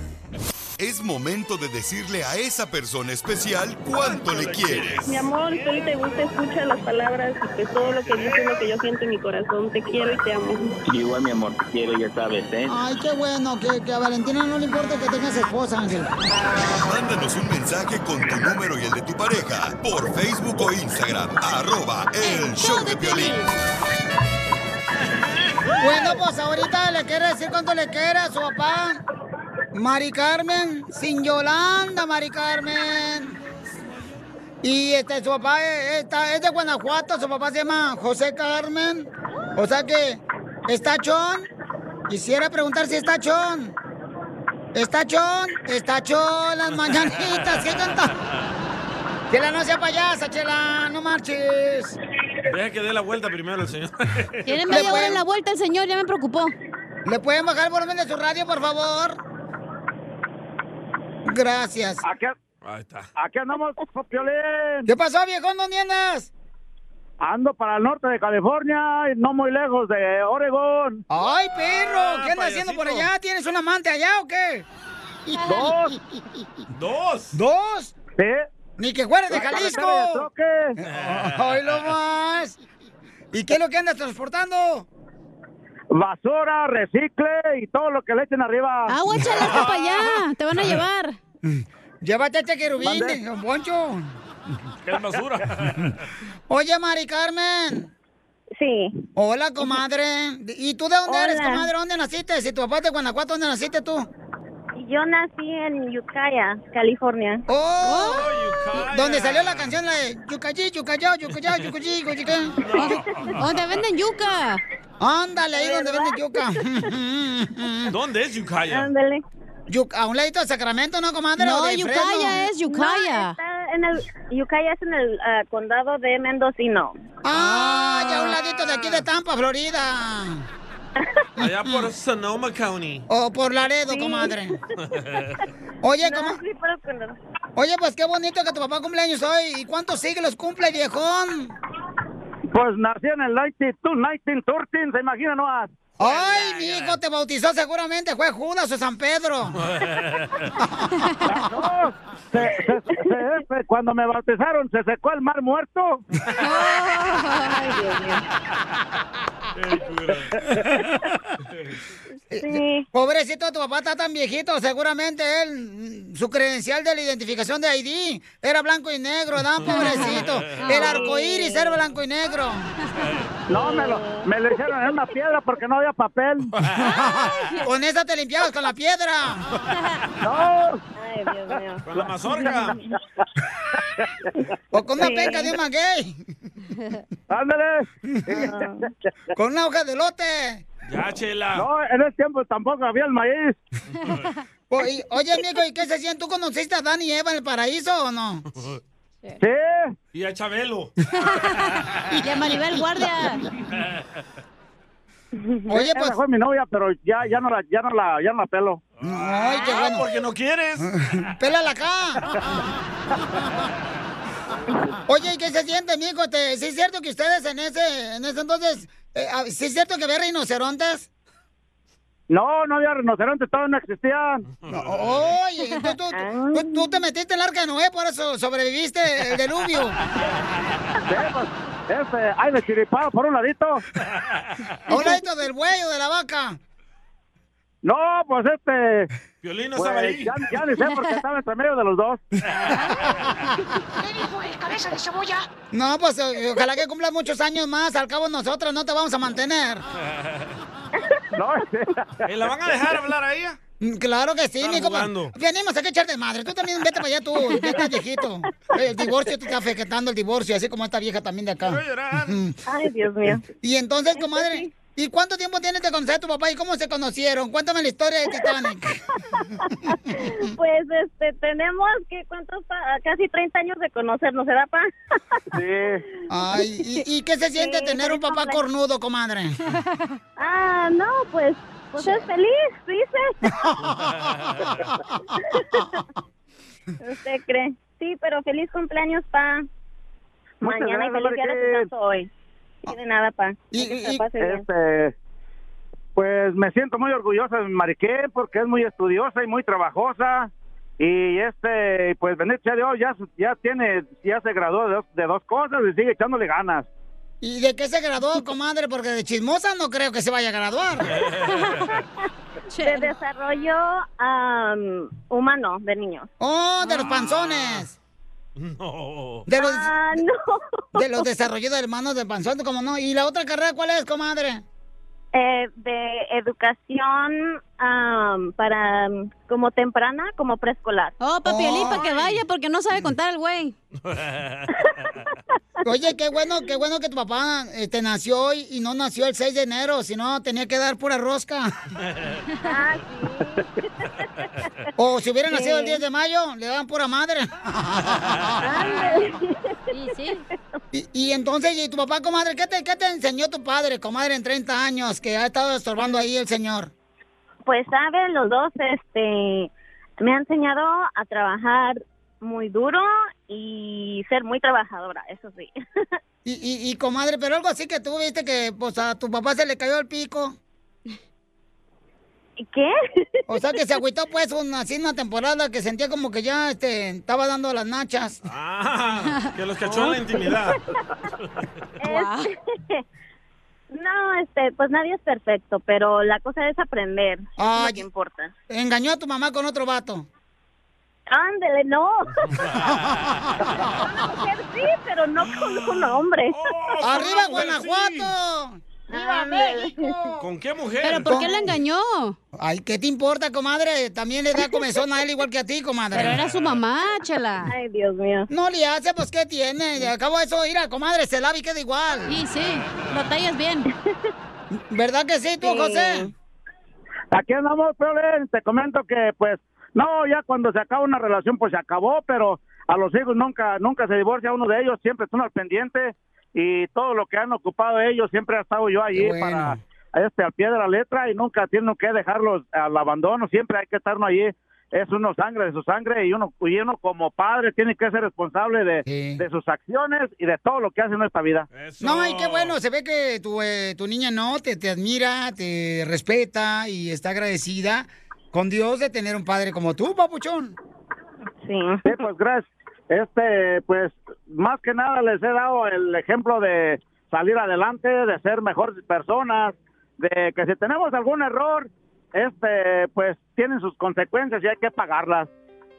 Es momento de decirle a esa persona especial cuánto le quieres. Mi amor, si te gusta, escucha las palabras y pues todo lo que dices es lo que yo siento en mi corazón. Te quiero y te amo. Igual, mi amor, te quiero, ya sabes, ¿eh? Ay, qué bueno, que, que a Valentina no le importa que tengas esposa, Ángel. Mándanos un mensaje con tu número y el de tu pareja por Facebook o Instagram, arroba el show de violín. Bueno, pues ahorita le quiere decir cuánto le quiere a su papá. Mari Carmen, sin Yolanda, Mari Carmen. Y este, su papá es, está- es de Guanajuato, su papá se llama José Carmen. O sea que, ¿está chón? Quisiera preguntar si está chón. ¿Está chón? Está chón las mañanitas, ¿qué canta? Chela, no sea payasa, Chela, no marches. Deja que dé la vuelta primero el señor. Tiene media hora en la vuelta el señor, ya me preocupó. ¿Le pueden bajar el volumen de su radio, por favor? Gracias. ¿A qué, Ahí está. Aquí andamos, Piolín. ¿Qué pasó, viejón? ¿Dónde andas? Ando para el norte de California y no muy lejos de Oregón. ¡Ay, perro! ¿Qué andas haciendo por allá? ¿Tienes un amante allá o qué? Dos. ¿Dos? ¿Dos? Sí. Ni que fueras de Jalisco. ¡Ay, lo más! ¿Y qué es lo que andas transportando? Basura, recicle y todo lo que le echen arriba. Agua, échale esto para allá. Te van a llevar. Llévate este querubín, don Poncho. ¿Qué es basura? Oye, Mari Carmen. Sí. Hola, comadre. ¿Y tú de dónde eres, comadre? ¿Dónde naciste? Si tu papá es de Guanajuato, ¿dónde naciste tú? Yo nací en Ukiah, California. ¡Oh! Donde salió la canción la de Yucayí, Yucayá, Yucayá, Yucayí, Yucayí. Donde venden yuca. Ándale, ahí donde venden yuca. ¿Dónde es Yucaya? Ándale. A un ladito de Sacramento, ¿no, comadre? No, ¿O de Ukiah es Ukiah. No, está en el, Ukiah es en el ah, condado de Mendocino. Ah, ya a un ladito de aquí de Tampa, Florida. Allá por Sonoma County. O por Laredo, comadre. Oye, No, coma- sí, pero con los- Oye, pues qué bonito que tu papá cumpleaños hoy. ¿Y cuántos siglos cumple, viejón? Pues nací en el 92, 1913, se imagina nomás. Ay, mi hijo te bautizó seguramente, fue Judas o San Pedro. No, se- se- se- se- cuando me bautizaron, ¿se secó el mar muerto? Ay, Dios mío. Sí. Pobrecito, tu papá está tan viejito, seguramente él, mm, su credencial de la identificación de ID era blanco y negro, ¿verdad? Pobrecito. El arco iris era blanco y negro. No, me lo, me lo hicieron en una piedra porque no había papel. Con esa te limpiabas con la piedra. No. Ay, Dios mío. Con la mazorca. O con una penca de un maguey. Ándale. Con una hoja de lote. Ya, chela. No, en ese tiempo tampoco había el maíz. Oye, oye, amigo, ¿y qué se siente? ¿Tú conociste a Dan y Eva en el paraíso o no? Sí. Y a Chabelo. Y a Maribel Guardia. Oye, Esa pues. fue mi novia, pero ya, ya no la, ya no la, ya no la pelo. Ay, qué Ah, bueno. porque no quieres. Pélala acá. Oye, ¿y qué se siente? ¿Te, ¿Sí es cierto que ustedes en ese, en ese entonces, eh, ah, sí es cierto que había rinocerontes? No, no había rinocerontes, todavía no existían. Oye, tú, tú- tú- tú te metiste en el arca de Noé, por eso sobreviviste el diluvio. Sí, pues, este, ay, de chiripado por un ladito. Un ladito del buey o de la vaca. No, pues este. Violín no pues, estaba ahí. ya, ya ni sé porque estaba entre medio de los dos. ¿Qué dijo el cabeza de cebolla? No, pues eh, ojalá que cumplas muchos años más. Al cabo nosotros no te vamos a mantener. No, ¿Y la van a dejar hablar a ella? Mm, Claro que sí, jugando. Venimos a que echar de madre. Tú también vete para allá, tú. Ya estás viejito. El divorcio te está afectando el divorcio, así como esta vieja también de acá. Ay, Dios mío. Y entonces, comadre, ¿y cuánto tiempo tienes de conocer a tu papá y cómo se conocieron? Cuéntame la historia de Titanic. Pues, este, tenemos que, ¿cuántos? Casi 30 años de conocernos, ¿verdad, pa? Sí. Ay, ¿y, y qué se siente Sí, tener un papá cornudo, comadre? Ah, no, pues, pues es feliz, dice. ¿Usted cree? Sí, pero feliz cumpleaños, pa. Muchas Mañana y gracias, feliz día de hoy. Sí, de nada, pa. Y- y-. Este, pues me siento muy orgullosa de mi Mariquel porque es muy estudiosa y muy trabajosa. Y este, pues bendito sea Dios, ya, ya tiene, ya se graduó de dos, de dos cosas y sigue echándole ganas. ¿Y de qué se graduó, comadre? Porque de chismosa no creo que se vaya a graduar. De desarrollo am, humano de niños. Oh, de los panzones. No. De los, Ah, no. de los desarrollos de hermanos de panzón, como no. ¿Y la otra carrera cuál es, comadre? Eh, de educación am, para como temprana, como preescolar. Oh, papi, para que vaya porque no sabe contar el güey. Oye, qué bueno, qué bueno que tu papá este, nació hoy y no nació el 6 de enero, si no tenía que dar pura rosca. Ah, O si hubiera Sí. nacido el 10 de mayo, le daban pura madre. Sí, sí. Y, y entonces, ¿y tu papá, comadre? ¿qué te, ¿Qué te enseñó tu padre, comadre, en 30 años, que ha estado estorbando ahí el señor? Pues saben, los dos, este, me ha enseñado a trabajar muy duro y ser muy trabajadora, eso sí. Y, y, y, comadre, pero algo así que tú viste que pues a tu papá se le cayó el pico. ¿Qué? O sea que se agüitó pues una, así una temporada que sentía como que ya este, estaba dando las nachas. Ah, que los cachó en la intimidad. Este, no, este, pues nadie es perfecto, pero la cosa es aprender. Eso es lo que importa. Engañó a tu mamá con otro vato. Ándele, no. Mujer sí, pero no con un hombre. ¡Arriba, Guanajuato! ¡Viva México! ¿Con qué mujer? ¿Pero por qué la engañó? Ay, ¿qué te importa, comadre? También le da comezón a él igual que a ti, comadre. Pero era su mamá, chela. Ay, Dios mío. No le hace, pues, ¿qué tiene? Acabo de eso, mira, comadre, se lava y queda igual. Sí, sí, lo tallas bien. ¿Verdad que sí, tú, Sí. José? Aquí andamos, Piolín. Te comento que, pues, no, ya cuando se acaba una relación, pues se acabó, pero a los hijos nunca, nunca se divorcia uno de ellos, siempre están al pendiente y todo lo que han ocupado ellos, siempre he estado yo allí bueno. para, este, al pie de la letra y nunca tienen que dejarlos al abandono, siempre hay que estar uno allí. Es uno sangre de su sangre y uno, y uno como padre tiene que ser responsable de, de sus acciones y de todo lo que hace en esta vida. No, y qué bueno, se ve que tu, eh, tu niña no, te, te admira, te respeta y está agradecida con Dios de tener un padre como tú, papuchón. Sí. Sí, pues gracias. Este, pues más que nada les he dado el ejemplo de salir adelante, de ser mejores personas, de que si tenemos algún error, este, pues tienen sus consecuencias y hay que pagarlas.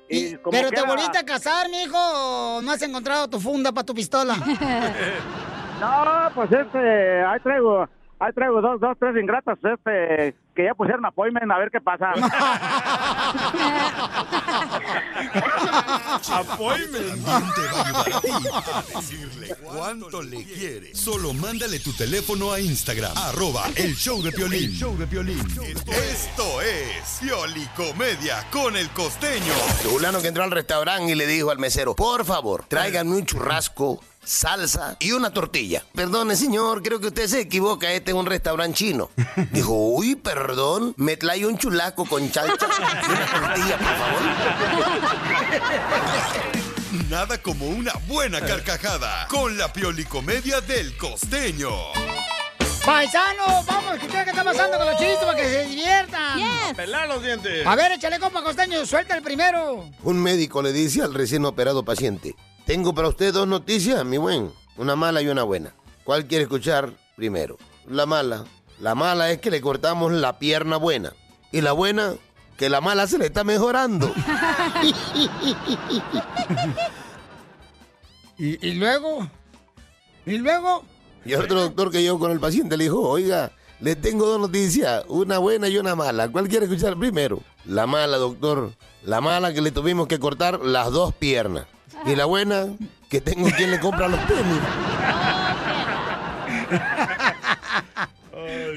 Y como Pero te volviste a casar, mijo, o no has encontrado tu funda para tu pistola. No, pues este, ahí traigo, ahí traigo dos, dos, tres ingratas, este, que ya pusieron appointment a ver qué pasa. También te va a ayudar a ti a decirle cuánto le quieres. Solo mándale tu teléfono a Instagram, arroba el show de Piolín. El show de Piolín. Esto es Piolicomedia con el costeño. Fulano que entró al restaurante y le dijo al mesero, por favor, tráiganme un churrasco, salsa y una tortilla. Perdone, señor, creo que usted se equivoca, este es un restaurante chino. Dijo, uy, perdón, me trae un chulaco con chalcha y una tortilla, por favor. Nada como una buena carcajada con la Piolicomedia del costeño. Paisano, vamos a escuchar qué está pasando con los chistes para que se diviertan. Pelar los dientes. A ver, échale compa costeño, suelta el primero. Un médico le dice al recién operado paciente, tengo para usted dos noticias, mi buen, una mala y una buena. ¿Cuál quiere escuchar primero? La mala. La mala es que le cortamos la pierna buena. Y la buena, que la mala se le está mejorando. ¿Y, y luego? ¿Y luego? Y otro doctor que llegó con el paciente le dijo, oiga, le tengo dos noticias, una buena y una mala. ¿Cuál quiere escuchar primero? La mala, doctor. La mala que le tuvimos que cortar las dos piernas. Y la buena, que tengo quien le compra los tenis.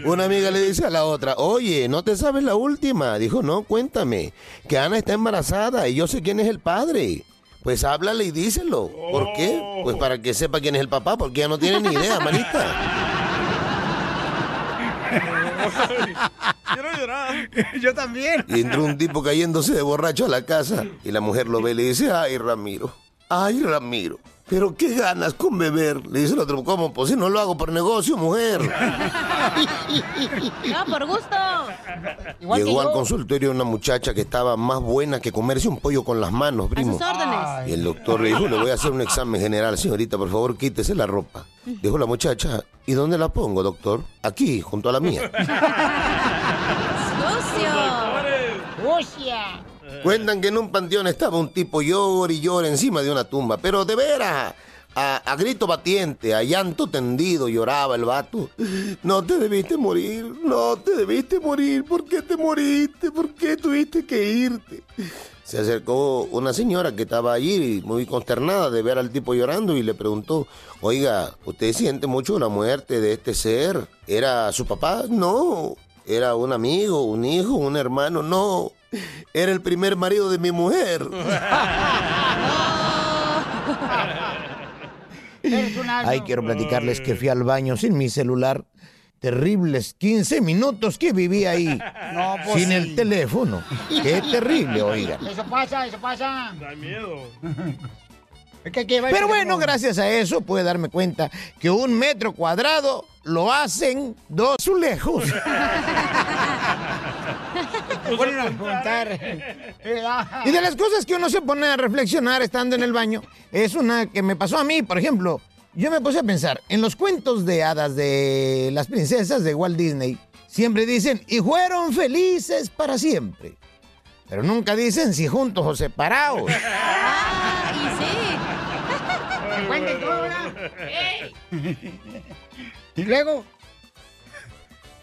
Una amiga le dice a la otra, oye, ¿no te sabes la última? Dijo, no, cuéntame, que Ana está embarazada y yo sé quién es el padre. Pues háblale y díselo. ¿Por qué? Pues para que sepa quién es el papá, porque ella no tiene ni idea, manita. Quiero llorar. Yo también. Y entró un tipo cayéndose de borracho a la casa y la mujer lo ve y le dice, ay Ramiro, ay Ramiro, pero qué ganas con beber. Le dice el otro, ¿cómo? Pues si no lo hago por negocio, mujer. No, por gusto. Llegó al consultorio una muchacha que estaba más buena que comerse un pollo con las manos, primo. sus órdenes. Y el doctor le dijo, le voy a hacer un examen general, señorita, por favor, quítese la ropa. Dijo la muchacha, ¿y dónde la pongo, doctor? Aquí, junto a la mía. ¡Sucia! Cuentan que en un panteón estaba un tipo llor y llor encima de una tumba, pero de veras, a, a grito batiente, a llanto tendido, lloraba el vato. No te debiste morir, no te debiste morir, ¿por qué te moriste? ¿Por qué tuviste que irte? Se acercó una señora que estaba allí muy consternada de ver al tipo llorando y le preguntó, oiga, ¿usted siente mucho la muerte de este ser? ¿Era su papá? No. ¿Era un amigo, un hijo, un hermano? No. Era el primer marido de mi mujer. Eres un asno. Ay, quiero platicarles que fui al baño sin mi celular. terribles 15 minutos que viví ahí No, pues sin sí. el teléfono. Qué terrible, oiga. Eso pasa, eso pasa. Da miedo. Es que aquí va el Pero bueno, gracias a eso pude darme cuenta que un metro cuadrado lo hacen dos azulejos. Me ponen a contar. Y de las cosas que uno se pone a reflexionar estando en el baño, es una que me pasó a mí, por ejemplo. Yo me puse a pensar, en los cuentos de hadas de las princesas de Walt Disney, siempre dicen, y fueron felices para siempre. Pero nunca dicen si juntos o separados. Me cuenten todo, ¿verdad? Y luego,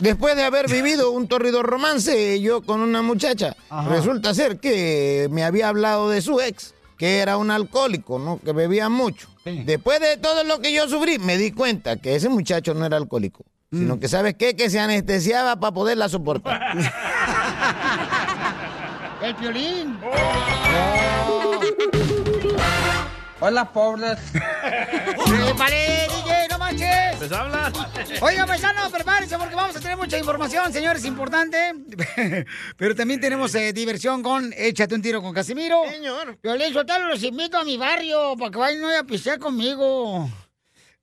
Después de haber vivido un torrido romance yo con una muchacha, Ajá. resulta ser que me había hablado de su ex, que era un alcohólico, ¿no? Que bebía mucho. Después de todo lo que yo sufrí, me di cuenta que ese muchacho no era alcohólico, sino Mm. que, ¿sabes qué? Que se anestesiaba para poderla soportar. el violín. Hola, pobres. ¡Prepare, Oiga, paisano, prepárense porque vamos a tener mucha información, señores, importante. Pero también tenemos eh, diversión con Échate un tiro con Casimiro. Señor. Violín, Sotelo, los invito a mi barrio para que vayan hoy a pistear conmigo.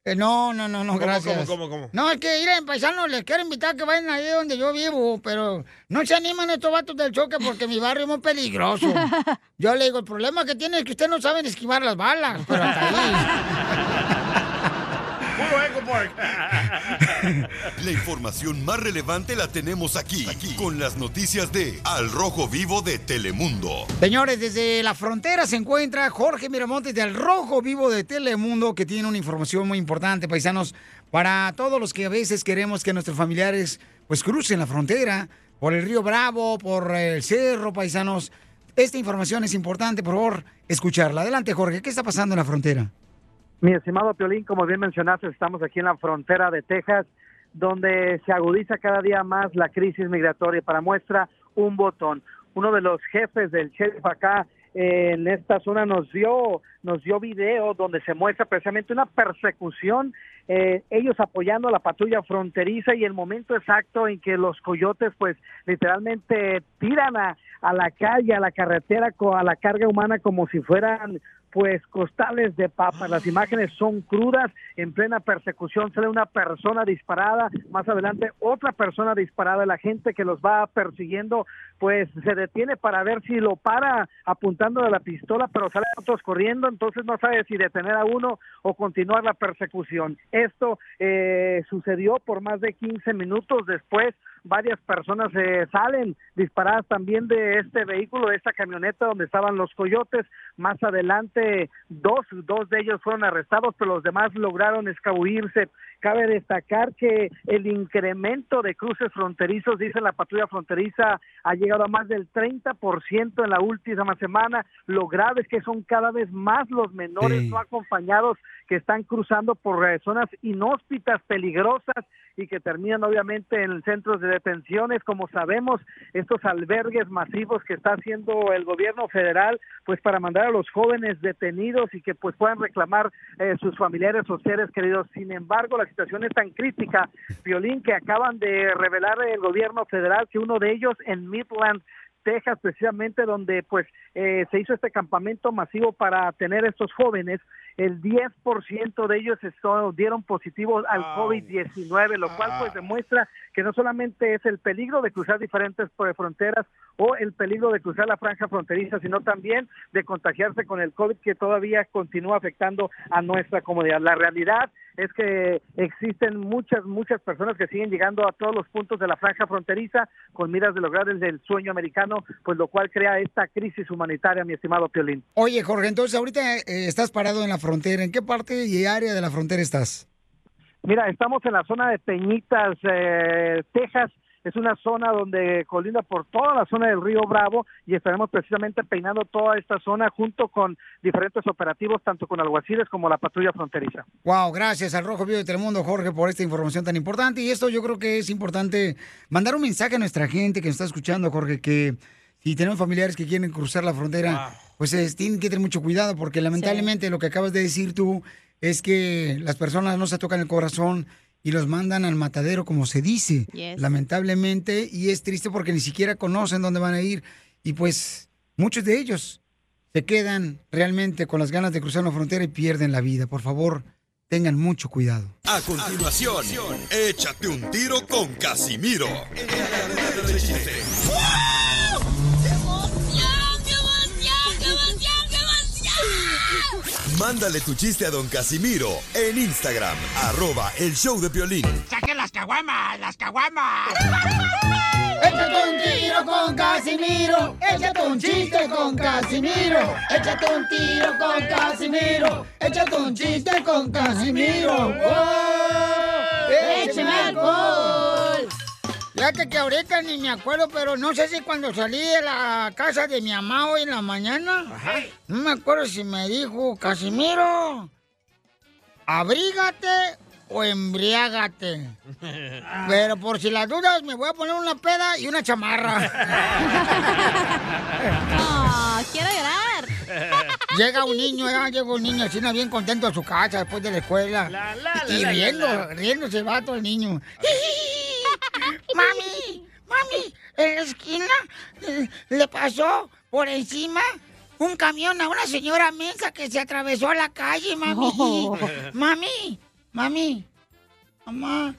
Eh, no, no, no, no, ¿Cómo, gracias. cómo, cómo, cómo? No, es que ir en paisano, les quiero invitar a que vayan ahí donde yo vivo, pero no se animan estos vatos del choque porque mi barrio es muy peligroso. Yo le digo, el problema que tiene es que ustedes no saben esquivar las balas, pero hasta ahí. La información más relevante la tenemos aquí, aquí, con las noticias de Al Rojo Vivo de Telemundo. Señores, desde la frontera se encuentra Jorge Miramontes del Rojo Vivo de Telemundo, que tiene una información muy importante, paisanos, para todos los que a veces queremos que nuestros familiares pues crucen la frontera por el río Bravo, por el cerro, paisanos. Esta información es importante, por favor, escucharla. Adelante, Jorge, ¿qué está pasando en la frontera? Mi estimado Piolín, como bien mencionaste, estamos aquí en la frontera de Texas, donde se agudiza cada día más la crisis migratoria. Para muestra, un botón. Uno de los jefes del sheriff acá en esta zona nos dio nos dio video donde se muestra precisamente una persecución, eh, ellos apoyando a la patrulla fronteriza y el momento exacto en que los coyotes pues literalmente tiran a, a la calle, a la carretera, a la carga humana como si fueran pues costales de papas. Las imágenes son crudas, en plena persecución sale una persona disparada, más adelante otra persona disparada, la gente que los va persiguiendo pues se detiene para ver si lo para apuntando de la pistola, pero salen otros corriendo, entonces no sabe si detener a uno o continuar la persecución. Esto eh, sucedió por más de 15 minutos después, varias personas eh, salen disparadas también de este vehículo, de esta camioneta donde estaban los coyotes. Más adelante, dos, dos de ellos fueron arrestados, pero los demás lograron escabullirse. Cabe destacar que el incremento de cruces fronterizos, dice la patrulla fronteriza, ha llegado a más del 30% en la última semana. Lo grave es que son cada vez más los menores Sí. no acompañados que están cruzando por zonas inhóspitas, peligrosas y que terminan obviamente en centros de detenciones. Como sabemos, estos albergues masivos que está haciendo el gobierno federal, pues para mandar a los jóvenes detenidos y que pues puedan reclamar eh, sus familiares o seres queridos. Sin embargo, la situación es tan crítica, Violín, que acaban de revelar el gobierno federal que uno de ellos en Midland Texas, precisamente donde pues eh, se hizo este campamento masivo para tener estos jóvenes, el 10% de ellos dieron positivo al COVID-19, lo cual pues demuestra que no solamente es el peligro de cruzar diferentes pues, fronteras o el peligro de cruzar la franja fronteriza, sino también de contagiarse con el COVID que todavía continúa afectando a nuestra comunidad. La realidad es que existen muchas, muchas personas que siguen llegando a todos los puntos de la franja fronteriza con miras de lograr el, el sueño americano, pues lo cual crea esta crisis humanitaria, mi estimado Piolín. Oye, Jorge, entonces ahorita eh, estás parado en la frontera. ¿En qué parte y área de la frontera estás? Mira, estamos en la zona de Peñitas, eh, Texas. Es una zona donde colinda por toda la zona del río Bravo y estaremos precisamente peinando toda esta zona junto con diferentes operativos, tanto con alguaciles como la patrulla fronteriza. Wow, gracias al Rojo Vivo de Telemundo, Jorge, por esta información tan importante. Y esto yo creo que es importante mandar un mensaje a nuestra gente que nos está escuchando, Jorge, que si tenemos familiares que quieren cruzar la frontera, pues eh, tienen que tener mucho cuidado, porque lamentablemente lo que acabas de decir tú es que las personas no se tocan el corazón y los mandan al matadero, como se dice, Yes. lamentablemente, y es triste porque ni siquiera conocen dónde van a ir. Y pues muchos de ellos se quedan realmente con las ganas de cruzar una frontera y pierden la vida. Por favor, tengan mucho cuidado. A continuación, échate un tiro con Casimiro. Mándale tu chiste a don Casimiro en Instagram, arroba el show de violín. ¡Saquen las caguamas! ¡Las caguamas! Échate un tiro con Casimiro. Échate un chiste con Casimiro. Échate un tiro con Casimiro. Échate un chiste con Casimiro. ¡Wow! ¡Échame alcohol! Fíjate que ahorita ni me acuerdo, pero no sé si cuando salí de la casa de mi mamá hoy en la mañana, no me acuerdo si me dijo, Casimiro, abrígate o embriágate. Pero por si las dudas, me voy a poner una peda y una chamarra. No, quiero llorar. Llega un niño, ya llega un niño así, no, bien contento a su casa después de la escuela. y la, la, riendo, la. riendo va todo el niño. Mami, mami, en la esquina eh, le pasó por encima un camión a una señora mensa que se atravesó a la calle, mami. Oh. Mami, mami, mamá,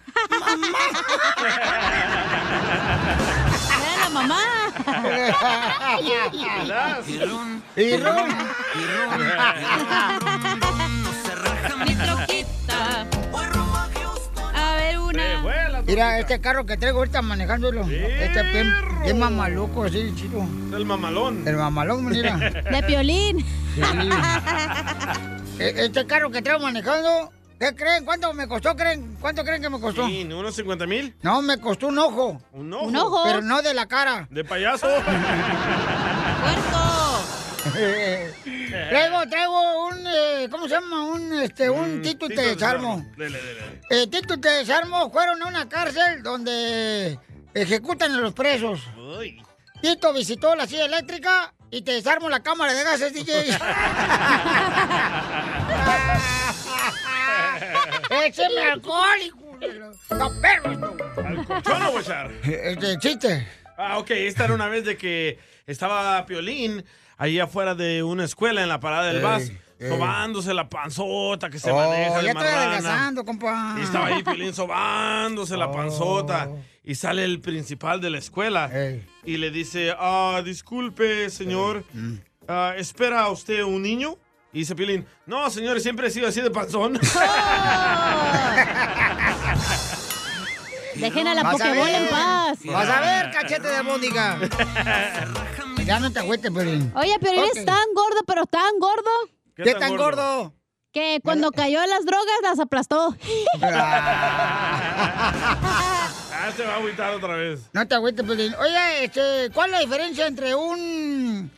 Era la mamá. Y ron, y ron. Mi troquita. Mira, este carro que traigo ahorita manejándolo. Este es bien, bien mamaluco, así, chido. El mamalón. El mamalón, mira. De piolín. Sí. E- Este carro que traigo manejando, ¿qué creen? ¿Cuánto me costó? ¿Creen? ¿Cuánto creen que me costó? Sí, ¿Unos 50 mil? No, me costó un ojo. ¿Un ojo? Un ojo. Pero no de la cara. ¿De payaso? traigo, traigo un, eh, ¿cómo se llama? Un, este, un Tito y te desarmo. Dele, dele. Eh, Tito y te desarmo fueron a una cárcel donde ejecutan a los presos. Uy. Tito visitó la silla eléctrica y te desarmo la cámara de gases, DJ. ¡Écheme alcohol, hijo de la- ¡Está perro esto! ¿Al colchón o echar? Este chiste. Ah, ok. Esta era una vez de que estaba Piolín ahí afuera de una escuela en la parada del bus, sobándose la panzota que se Oh, maneja ya estoy adelgazando, compa. Y estaba ahí Piolín sobándose la panzota. Y sale el principal de la escuela y le dice, ah, disculpe, señor, ah, ¿espera usted un niño? Y dice Piolín, no, señor, siempre he sido así de panzón. Dejen a la Pokéball en paz. Vas a ver, cachete de mónica. ya no te agüites, Pelín. Oye, pero Ok. eres tan gordo, pero tan gordo. ¿Qué ¿Qué tan gordo? gordo? Que cuando cayó en las drogas las aplastó. ah, se va a agüitar otra vez. No te agüites, Pelín. Oye, este, ¿cuál es la diferencia entre un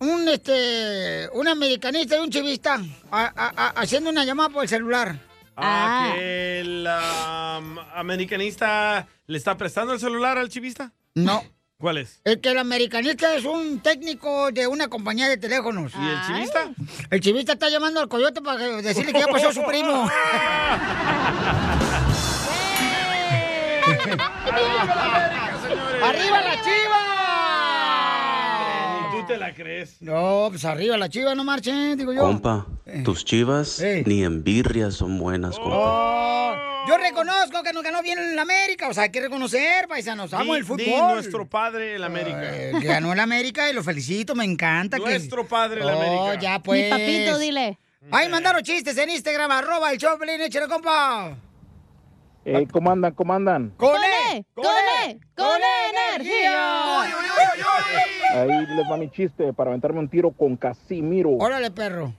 un este un americanista y un chivista A- a- a- haciendo una llamada por el celular? Ah, que el am, americanista le está prestando el celular al chivista. No. ¿Cuál es? El que el americanista es un técnico de una compañía de teléfonos. ¿Y el chivista? El chivista está llamando al coyote para decirle que ya pasó su primo. ¡Arriba la chiva! Te la crees. No, pues arriba la chiva, no marchen, digo yo. Compa, tus chivas Eh. ni en birria son buenas, compa. Oh, yo reconozco que nos ganó bien en la América, o sea, hay que reconocer, paisanos, amo Di- el fútbol. di nuestro padre el América. Eh, que ganó el América y lo felicito, me encanta. que- Nuestro padre el Oh, América. ya pues. Mi papito, dile. Ay, mandaron chistes en Instagram, arroba el Choplin, échale, compa. Eh, ¿Cómo andan? ¿Cómo andan? ¡Con E! ¡Con E! ¡Con E energía! Ahí les va mi chiste para aventarme un tiro con Casimiro. Órale, perro.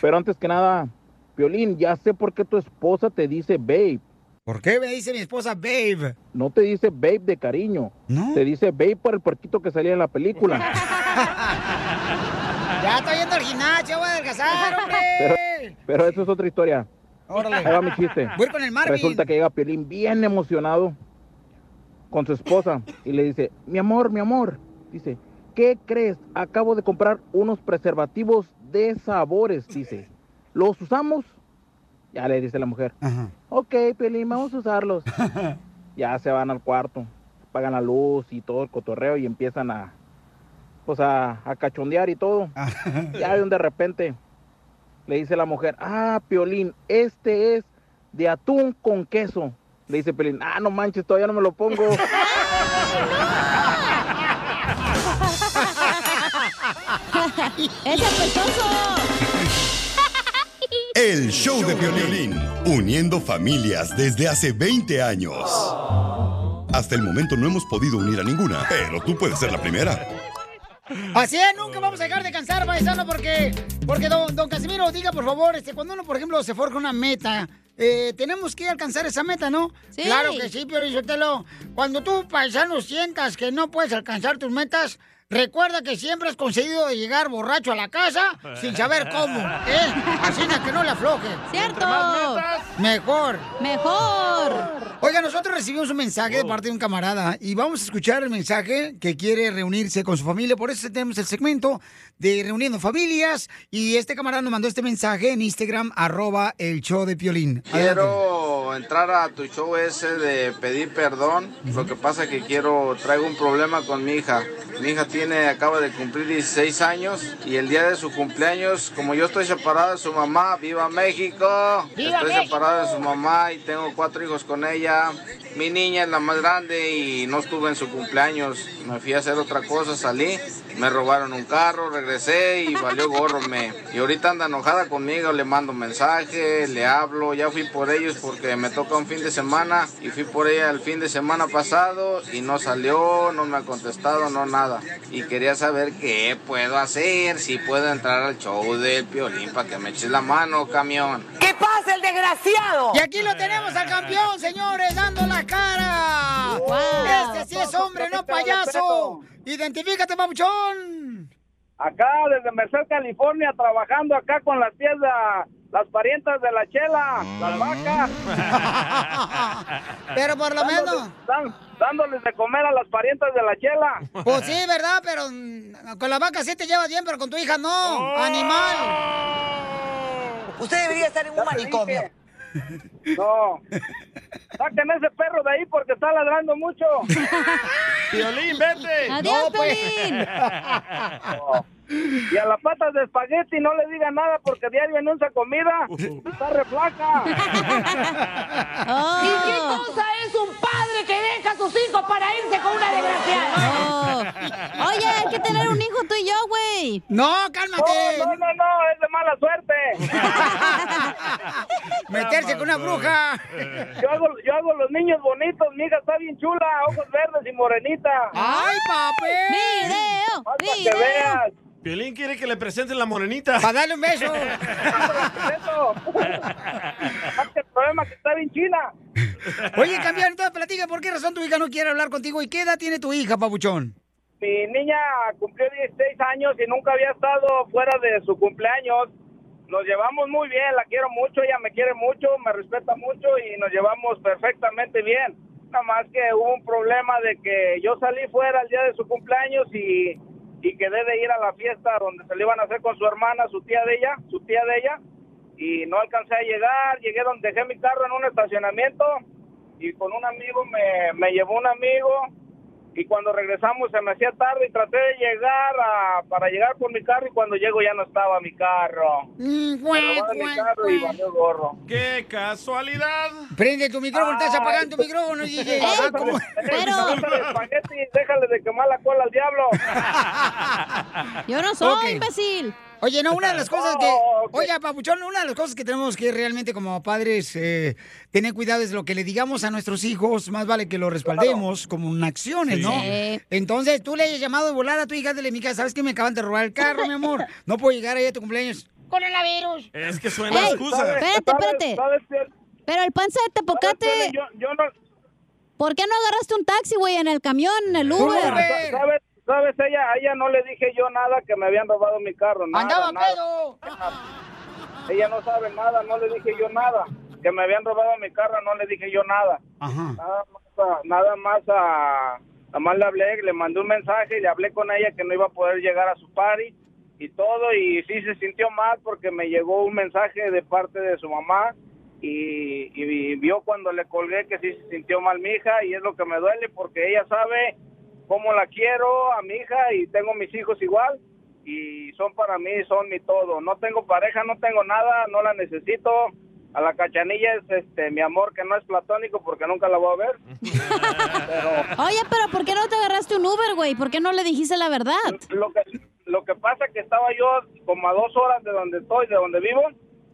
Pero antes que nada, Violín, ya sé por qué tu esposa te dice babe. ¿Por qué me dice mi esposa babe? No te dice babe de cariño. Te dice babe por el puerquito que salía en la película. Ya estoy yendo al gimnasio, voy a adelgazar, hombre. Pero, pero eso es otra historia. Órale. Ahí va mi chiste. Voy con el Marvin. Resulta que llega Piolín bien emocionado con su esposa y le dice, mi amor, mi amor, dice, ¿qué crees? Acabo de comprar unos preservativos de sabores, dice. ¿Los usamos? Ya le dice la mujer, ok, Pelín, vamos a usarlos. ya se van al cuarto, pagan la luz y todo el cotorreo y empiezan a, pues a, a cachondear y todo. ya de un de repente le dice la mujer, ah, Piolín, este es de atún con queso. Le dice Pelín, ah, no manches, todavía no me lo pongo. ¡Es apestoso! El show de violín, uniendo familias desde hace 20 años. Hasta el momento no hemos podido unir a ninguna, pero tú puedes ser la primera. Así es, nunca vamos a dejar de cansar, paisano, porque, porque don, don Casimiro, diga por favor, este, cuando uno, por ejemplo, se forja una meta, eh, tenemos que alcanzar esa meta, ¿no? Sí. Claro que sí, Risotelo. Cuando tú, paisano, sientas que no puedes alcanzar tus metas, recuerda que siempre has conseguido llegar borracho a la casa sin saber cómo, ¿eh? Así es que no le afloje. ¡Cierto! Mejor. Mejor. Oiga, nosotros recibimos un mensaje de parte de un camarada y vamos a escuchar el mensaje que quiere reunirse con su familia. Por eso tenemos el segmento de Reuniendo Familias. Y este camarada nos mandó este mensaje en Instagram, arroba el show de Piolín. Adelante. Quiero entrar a tu show ese de pedir perdón. Lo que pasa es que quiero, traigo un problema con mi hija. Mi hija tiene, acaba de cumplir 16 años y el día de su cumpleaños, como yo estoy separado de su mamá, viva México. ¡Viva estoy México! separado de su mamá y tengo cuatro hijos con ella. Mi niña es la más grande y no estuve en su cumpleaños. Me fui a hacer otra cosa, salí, me robaron un carro, regresé y valió gorro me. Y ahorita anda enojada conmigo, le mando mensaje, le hablo, ya fui por ellos porque me toca un fin de semana y fui por ella el fin de semana pasado y no salió, no me ha contestado, no nada. Y quería saber qué puedo hacer, si puedo entrar al show del Piolín para que me eches la mano, camión. ¿Qué pasa, el desgraciado? Y aquí lo tenemos al campeón, señores, dando la cara. Este sí es hombre, no payaso. Identifícate, papuchón. Acá desde Merced, California, trabajando acá con las de las parientas de la chela, las vacas. Pero por lo menos. Dan- dándoles de comer a las parientas de la chela. Pues sí, ¿verdad? Pero mm, con la vaca sí te llevas bien, pero con tu hija no. Animal. Usted debería estar en un manicomio. No. Saquen ese perro de ahí porque está ladrando mucho. Piolín, vete. Adiós, Piolín. Y a la pata de espagueti no le diga nada porque diario anuncia comida. Está reflaca. ¿Y qué cosa es un padre que deja a sus hijos para irse con una desgraciada? Oye, hay que tener un hijo tú y yo, güey. No, cálmate. No, no, no, no, es de mala suerte. Meterse con una bruja. Yo hago, yo hago los niños bonitos, mi hija está bien chula, ojos verdes y morenita. ¡Ay, papi! ¡Video! Para que veas. Piolín quiere que le presenten la morenita. Para darle un beso. el problema es que está bien china. Oye, campeón, entonces platica, ¿por qué razón tu hija no quiere hablar contigo? ¿Y qué edad tiene tu hija, papuchón? Mi niña cumplió 16 años y nunca había estado fuera de su cumpleaños. Nos llevamos muy bien, la quiero mucho, ella me quiere mucho, me respeta mucho y nos llevamos perfectamente bien. Nada más que hubo un problema de que yo salí fuera el día de su cumpleaños y, y quedé de ir a la fiesta donde se le iban a hacer con su hermana, su tía de ella, su tía de ella, y no alcancé a llegar, llegué donde dejé mi carro en un estacionamiento y con un amigo me, me llevó un amigo y cuando regresamos se me hacía tarde y traté de llegar a- para llegar por mi carro y cuando llego ya no estaba mi carro. Mm, Me robaron mi carro y valió gorro. ¡Qué casualidad! Prende tu micrófono, estás apagando tu micrófono, DJ. Ah, ¿cómo? Espagueti, déjale de quemar la cola al diablo. Yo no soy, Ok. imbécil. Oye, no, una de las cosas que... Oye, Papuchón, una de las cosas que tenemos que realmente como padres eh, tener cuidado es lo que le digamos a nuestros hijos, más vale que lo respaldemos como en acciones, ¿no? Sí. Entonces, tú le hayas llamado de volar a tu hija, dile, mija, ¿sabes que me acaban de robar el carro, mi amor? No puedo llegar ahí a tu cumpleaños. Coronavirus. Es que suena Ey, excusa. espérate, espérate. Pero el panza de Tepocate. ¿Por qué no agarraste un taxi, güey, en el camión, en el Uber? ¿Sabes? ¿Sabes? Ella, a ella no le dije yo nada que me habían robado mi carro. Nada, ¡Andaba nada. pedo! Ella no sabe nada, no le dije yo nada. Que me habían robado mi carro, no le dije yo nada. Nada más, a- nada más a... Nada más le hablé, le mandé un mensaje y le hablé con ella que no iba a poder llegar a su party y todo. Y sí se sintió mal porque me llegó un mensaje de parte de su mamá y, y vio cuando le colgué que sí se sintió mal mi hija y es lo que me duele porque ella sabe cómo la quiero a mi hija y tengo mis hijos igual y son para mí, son mi todo. No tengo pareja, no tengo nada, no la necesito. A la cachanilla es este mi amor que no es platónico porque nunca la voy a ver. Oye, pero ¿por qué no te agarraste un Uber, güey? ¿Por qué no le dijiste la verdad? Lo que, lo que pasa que estaba yo como a dos horas de donde estoy, de donde vivo,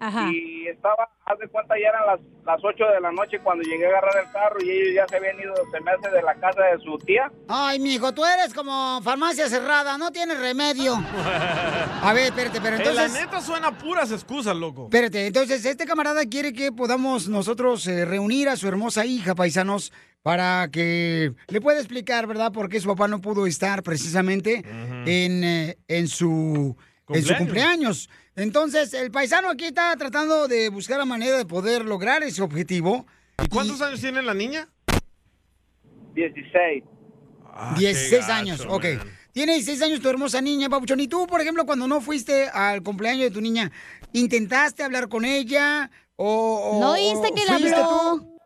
Ajá. y estaba, haz de cuenta, ya eran las, las 8 de la noche cuando llegué a agarrar el carro y ellos ya se habían ido, se me hace de la casa de su tía. Ay, mijo, tú eres como farmacia cerrada, no tienes remedio. A ver, espérate, pero Eh, entonces... la neta suena puras excusas, loco. Espérate, entonces este camarada quiere que podamos nosotros eh, reunir a su hermosa hija, paisanos, para que le pueda explicar, ¿verdad?, por qué su papá no pudo estar precisamente en, eh, en su en su Cumpleaños. Entonces, el paisano aquí está tratando de buscar la manera de poder lograr ese objetivo. ¿Y cuántos años tiene la niña? 16. 16 años, ok. Tiene 16 años tu hermosa niña, Papuchón. Y tú, por ejemplo, cuando no fuiste al cumpleaños de tu niña, ¿intentaste hablar con ella? ¿O, o- ¿No oíste que le fuiste habló? tú?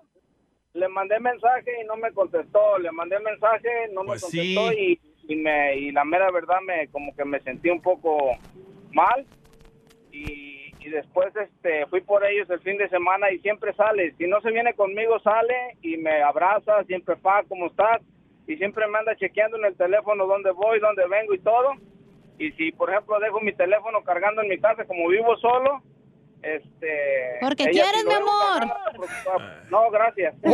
Le mandé mensaje y no me contestó. Le mandé mensaje, no Pues me sí. contestó y, y me y la mera verdad me como que me sentí un poco mal. Y, y después este fui por ellos el fin de semana y siempre sale. Si no se viene conmigo sale y me abraza, siempre pa, ¿cómo estás? Y siempre me anda chequeando en el teléfono dónde voy, dónde vengo y todo. Y si por ejemplo dejo mi teléfono cargando en mi casa como vivo solo, este Porque quieres, mi amor. No, gracias.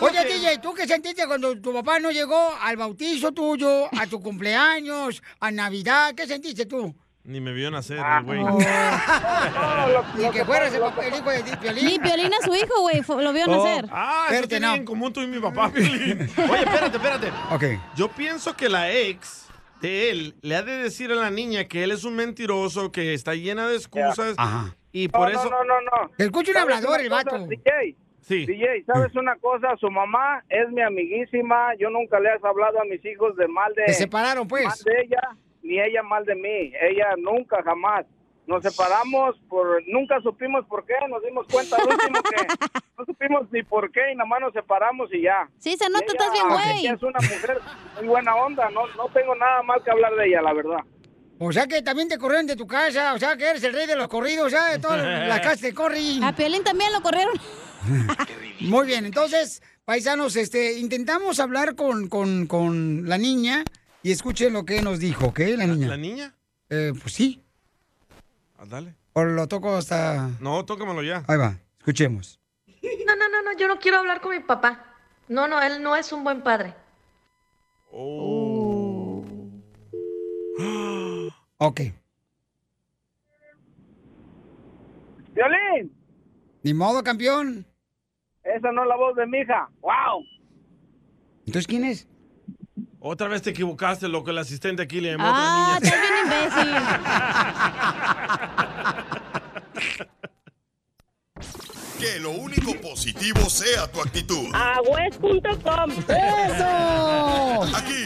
Oye, DJ, ¿tú qué sentiste cuando tu papá no llegó al bautizo tuyo, a tu cumpleaños, a Navidad? ¿Qué sentiste tú? Ni me vio nacer, Ah, güey. Ni que fueras el, papá- el hijo de Piolín. Ni Piolín es su hijo, güey. Lo vio nacer. Ah, tiene no. en común tú y mi papá, Piolín. Oye, espérate, espérate. Ok. Yo pienso que la ex de él le ha de decir a la niña que él es un mentiroso, que está llena de excusas. Ajá. Y por no, eso... no, no, no. Escucha un ¿Sabes hablador, una el cosa, vato. DJ, Sí. DJ, ¿sabes una cosa? Su mamá es mi amiguísima. Yo nunca le has hablado a mis hijos de mal de... Se separaron, pues. Mal de ella, ni ella mal de mí. Ella nunca, jamás. Nos separamos por... Nunca supimos por qué. Nos dimos cuenta al último que no supimos ni por qué y nada más nos separamos y ya. Sí, se nota, estás bien, güey. Es una mujer muy buena onda. No, no tengo nada mal que hablar de ella, la verdad. O sea que también te corrieron de tu casa, o sea que eres el rey de los corridos, o sea, de todas las casas te corren. A Piolín también lo corrieron. Muy bien, entonces, paisanos, este, intentamos hablar con, con, con la niña y escuchen lo que nos dijo, ¿ok? La niña. ¿La niña? Eh, pues sí. Ah, dale. O lo toco hasta... No, tócamelo ya. Ahí va, escuchemos. No, no, no, no, yo no quiero hablar con mi papá. No, no, él no es un buen padre. Ok. Violín, Ni modo, campeón. esa no es la voz de mi hija. ¡Wow! Entonces, ¿quién es? Otra vez te equivocaste, loco. El asistente aquí le llamó Ah, a otra estás bien imbécil. Que lo único positivo sea tu actitud. Agüez.com. ¡Eso! Aquí,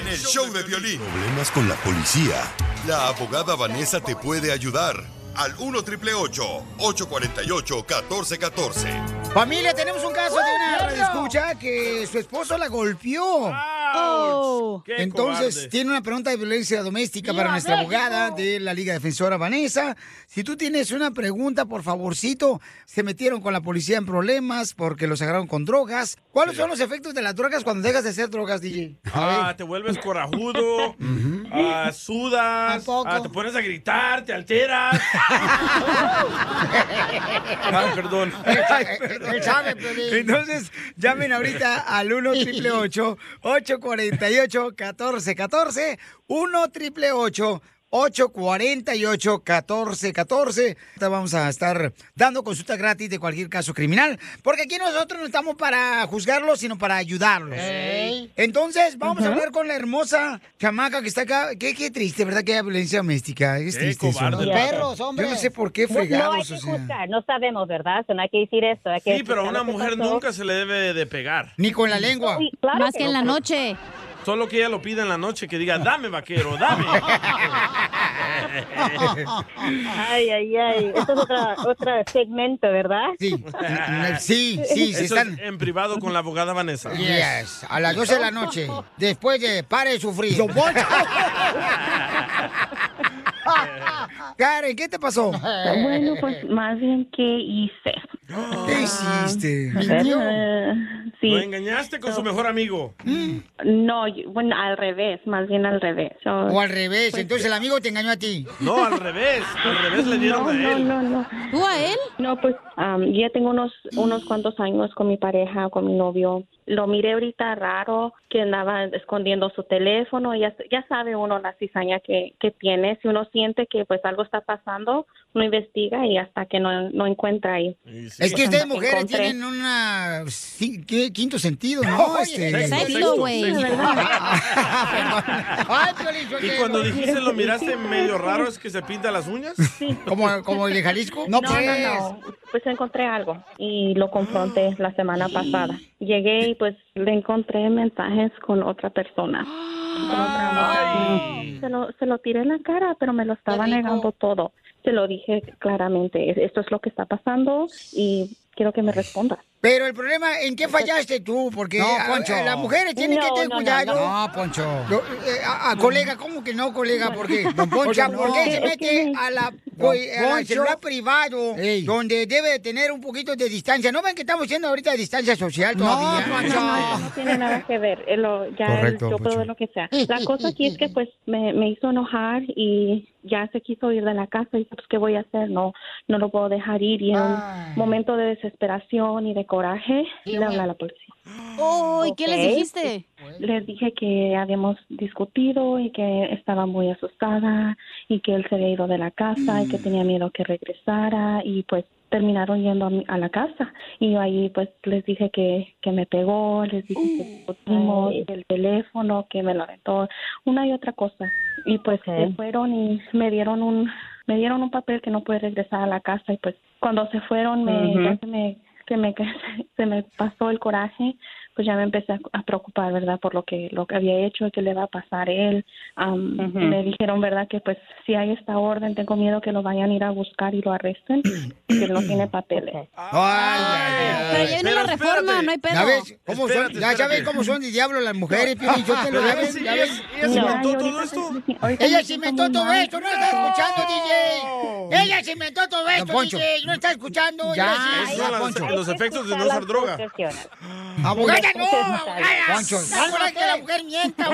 en el show de violín. Problemas con la policía. La abogada Vanessa te puede ayudar. Al 1 triple 848 1414. Familia, tenemos un caso de una radioescucha que su esposo la golpeó. Oh. ¡Qué Entonces, cobarde! tiene una pregunta de violencia doméstica para ¡Viva nuestra México! abogada de la Liga Defensora Vanessa. Si tú tienes una pregunta, por favorcito, se metieron con la policía en problemas porque los agarraron con drogas. ¿Cuáles son los efectos de las drogas cuando dejas de hacer drogas, DJ? Ah, te vuelves corajudo, ah, sudas, ah, te pones a gritar, te alteras. ah, perdón. Él sabe, Piolín. Entonces, llamen ahorita al 1 triple 848 1414 1 triple 848-1414. Vamos a estar dando consulta gratis de cualquier caso criminal, porque aquí nosotros no estamos para juzgarlos, sino para ayudarlos. Entonces, vamos a hablar con la hermosa chamaca que está acá. Qué, qué triste, ¿verdad? Que haya violencia doméstica. Es Qué triste eso. cobarde. Perros, hombre. Yo no sé por qué No- No, hay fregados, que o sea. juzgar, no sabemos, ¿verdad? No hay que decir esto. Hay que Sí, pero a una mujer pasó. nunca se le debe de pegar. Ni con la lengua. Sí, claro Más que en la noche. Solo que ella lo pida en la noche, que diga, dame vaquero, dame. Ay, ay, ay. Esto es otra, otra segmento, ¿verdad? Sí, sí, sí, Eso están... es en privado con la abogada Vanessa. Yes, a las 12 de la noche, después de Pare de Sufrir. Karen, ¿qué te pasó? Bueno, pues más bien, ¿qué hice? ¿Qué hiciste? Ah, ¿Mintió? eh, sí. Lo engañaste con su mejor amigo. No, yo- bueno, al revés, más bien al revés. So- O al revés, pues, entonces el amigo te engañó a ti. No, al revés. Al revés le dieron no, a no, él. no, no. ¿Tú a él? No, pues am, ya tengo unos, unos cuantos años con mi pareja, con mi novio. Lo miré ahorita raro, que andaba escondiendo su teléfono. Ya, ya sabe uno la cizaña que, que tiene. Si uno siente que pues algo está pasando, uno investiga y hasta que no, no encuentra ahí. Es que ustedes mujeres Encontré. tienen una sí, ¿qué? quinto sentido, ¿no? Este, Sexto, sexto, güey. Y cuando dijiste lo miraste medio raro, es que se pinta las uñas. ¿Como, como el de Jalisco? No, no, no, Pues encontré algo y lo confronté la semana pasada. Llegué y pues le encontré mensajes con otra persona. Con otra. Se lo, se lo tiré en la cara, pero me lo estaba negando todo. Se lo dije claramente, "Es- esto es lo que está pasando y quiero que me respondas. Pero el problema, ¿en qué fallaste tú? Porque No, a- Poncho. a- las mujeres tienen que No, tener no, no, cuidado. no. No, Poncho. a, a colega, ¿cómo que no, colega? ¿Por qué? Don Poncho, o sea, no. ¿por qué se mete que- a la, al Poncho. celular privado, donde debe de tener un poquito de distancia? ¿No ven que estamos haciendo ahorita distancia social todavía? No, no, no tiene nada que ver. eh, lo- ya Correcto, el- yo puedo Poncho. ver lo que sea. La cosa aquí es que pues me, me hizo enojar y ya se quiso ir de la casa y pues qué voy a hacer no no lo puedo dejar ir y en un momento de desesperación y de coraje le hablé a la policía. Uy, ¿qué les dijiste? Les dije que habíamos discutido y que estaba muy asustada y que él se había ido de la casa y que tenía miedo que regresara y pues terminaron yendo a, mi- a la casa. Y yo ahí pues les dije que, que me pegó, les dije que discutimos, el teléfono, que me lo aventó, una y otra cosa. Y pues se fueron y me dieron un me dieron un papel que no puede regresar a la casa y pues cuando se fueron me ya se me que me se me pasó el coraje pues ya me empecé a, a preocupar verdad por lo que lo que había hecho y que le va a pasar a él Am, Ujú. me dijeron verdad que pues si hay esta orden tengo miedo que lo vayan a ir a buscar y lo arresten porque él no tiene papeles Pero ya viene la reforma, no hay pedo. ¿Ya ves cómo son? Ya, ya ves cómo son de diablo las mujeres, Piolín, yo te lo ya ves, ya ves. ella se inventó todo esto Ella se inventó todo esto, no está escuchando, DJ. Ella se inventó todo esto. DJ, no está escuchando. Ya, los efectos de no usar droga. Abogada, no, abogada. Poncho. Que la mujer mienta.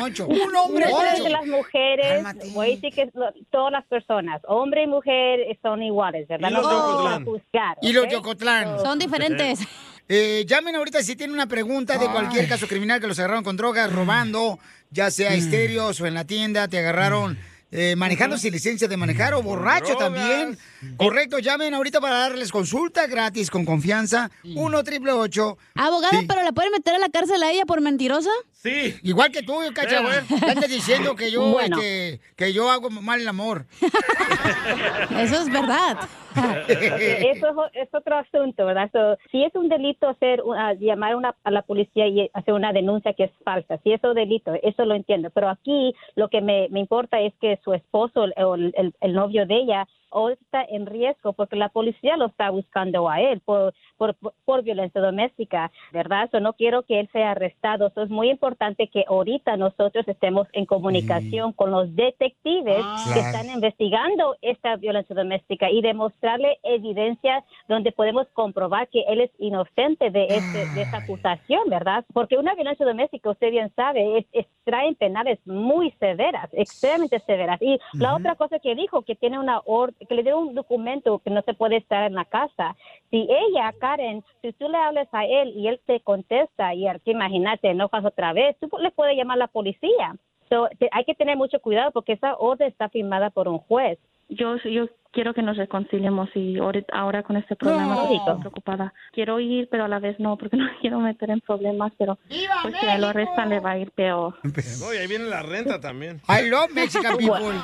Poncho. Un hombre. Poncho. que las mujeres, voy a decir que lo- todas las personas, hombre y mujer, son iguales, ¿verdad? Y los No de vamos a Ocotlán. juzgar, Y los ¿ok? de Ocotlán. Son diferentes. Eh, llamen ahorita si tienen una pregunta de cualquier caso criminal que los agarraron con drogas, robando, ya sea estéreos o en la tienda, te agarraron eh, manejando sin licencia de manejar o borracho también. Correcto, llamen ahorita para darles consulta gratis con confianza. 1 triple 8 Abogada, ¿pero la pueden meter a la cárcel a ella por mentirosa? Sí. Igual que tú, cacha, Eh, güey. ¿qué andas diciendo que yo, Bueno. este, que yo hago mal el amor. Eso es verdad. Eso es, es otro asunto, ¿verdad? So, si es un delito hacer uh, llamar una, a la policía y hacer una denuncia que es falsa, si eso es delito, eso lo entiendo. Pero aquí lo que me, me importa es que su esposo o el, el- el novio de ella hoy está en riesgo porque la policía lo está buscando a él por, por, por violencia doméstica, ¿verdad? So, no quiero que él sea arrestado. So, es muy importante que ahorita nosotros estemos en comunicación con los detectives que Claro. están investigando esta violencia doméstica y demostrarle evidencia donde podemos comprobar que él es inocente de, este, de esta acusación, ¿verdad? Porque una violencia doméstica, usted bien sabe, es, es- traen penales muy severas, extremadamente severas. Y la otra cosa que dijo, que tiene una orden, que le dio un documento que no se puede estar en la casa. Si ella, Karen, si tú le hablas a él y él te contesta y aquí imagínate, enojas otra vez, tú le puedes llamar a la policía. So, te- hay que tener mucho cuidado porque esa orden está firmada por un juez. Yo yo quiero que nos reconciliemos y ahora con este problema No. estoy preocupada. Quiero ir, pero a la vez no, porque no quiero meter en problemas, pero pues si a lo arrestan le va a ir peor. No, y ahí viene la renta también. I love Mexican people.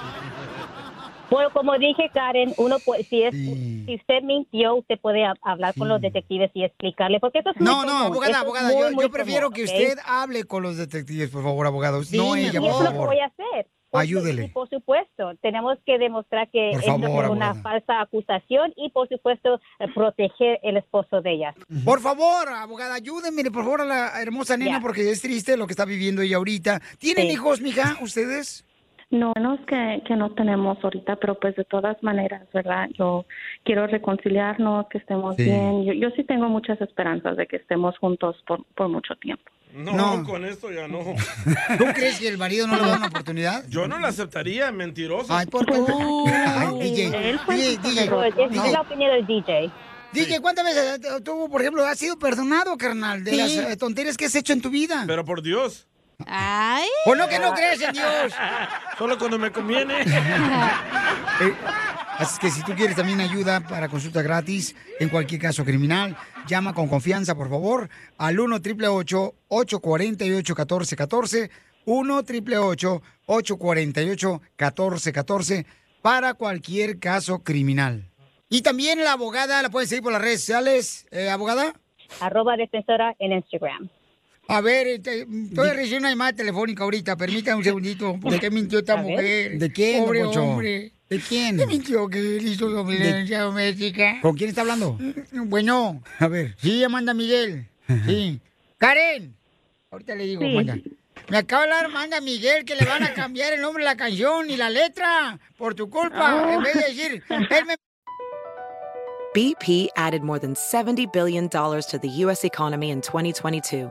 Bueno, como dije, Karen, uno puede, si es, si usted mintió, usted puede ha- hablar con los detectives y explicarle, porque eso es muy No, no, común, abogada, abogada, muy, yo, muy yo prefiero común, que usted hable con los detectives, por favor, abogado. no y ella, es lo que voy a hacer. Ayúdele. y por supuesto, tenemos que demostrar que Por esto favor, es una abogada. falsa acusación y, por supuesto, eh, proteger el esposo de ella. Por favor, abogada, ayúdenme, por favor, a la hermosa nena, porque es triste lo que está viviendo ella ahorita. ¿Tienen Sí. hijos, mija, ustedes? No, no es que, que no tenemos ahorita, pero pues de todas maneras, ¿verdad? Yo quiero reconciliarnos, que estemos Sí. bien. Yo, yo sí tengo muchas esperanzas de que estemos juntos por, por mucho tiempo. No, con esto ya no. ¿Tú crees que el marido no le da una oportunidad? Yo no la aceptaría, mentiroso. Ay, ¿por qué? Ay, DJ, DJ, DJ. Es la opinión del DJ. DJ, ¿cuántas veces eh, tú, por ejemplo, has sido perdonado, carnal, de Sí. las eh, tonterías que has hecho en tu vida? Pero por Dios. Ay. ¿O no que no crees en Dios? Solo cuando me conviene. Eh, así que si tú quieres también ayuda para consulta gratis en cualquier caso criminal, llama con confianza, por favor, al 1 888 848 1414 1 888 848 1414 para cualquier caso criminal. Y también la abogada la pueden seguir por las redes sociales, eh, abogada. Arroba defensora en Instagram. A ver, estoy recibiendo una llamada telefónica ahorita. Permítame un segundito. ¿Por qué mintió esta mujer? ¿De quién, Pobre hombre. ¿De quién? ¿Qué mintió que él hizo la De- violencia doméstica? ¿Con quién está hablando? Bueno, a ver. Sí, Amanda Miguel. Sí. Karen. Ahorita le digo, Sí. Amanda. Me acaba de hablar Amanda Miguel que le van a cambiar el nombre de la canción y la letra por tu culpa. Oh. En vez de decir, él me BP added more than $70 billion to the U.S. economy in 2022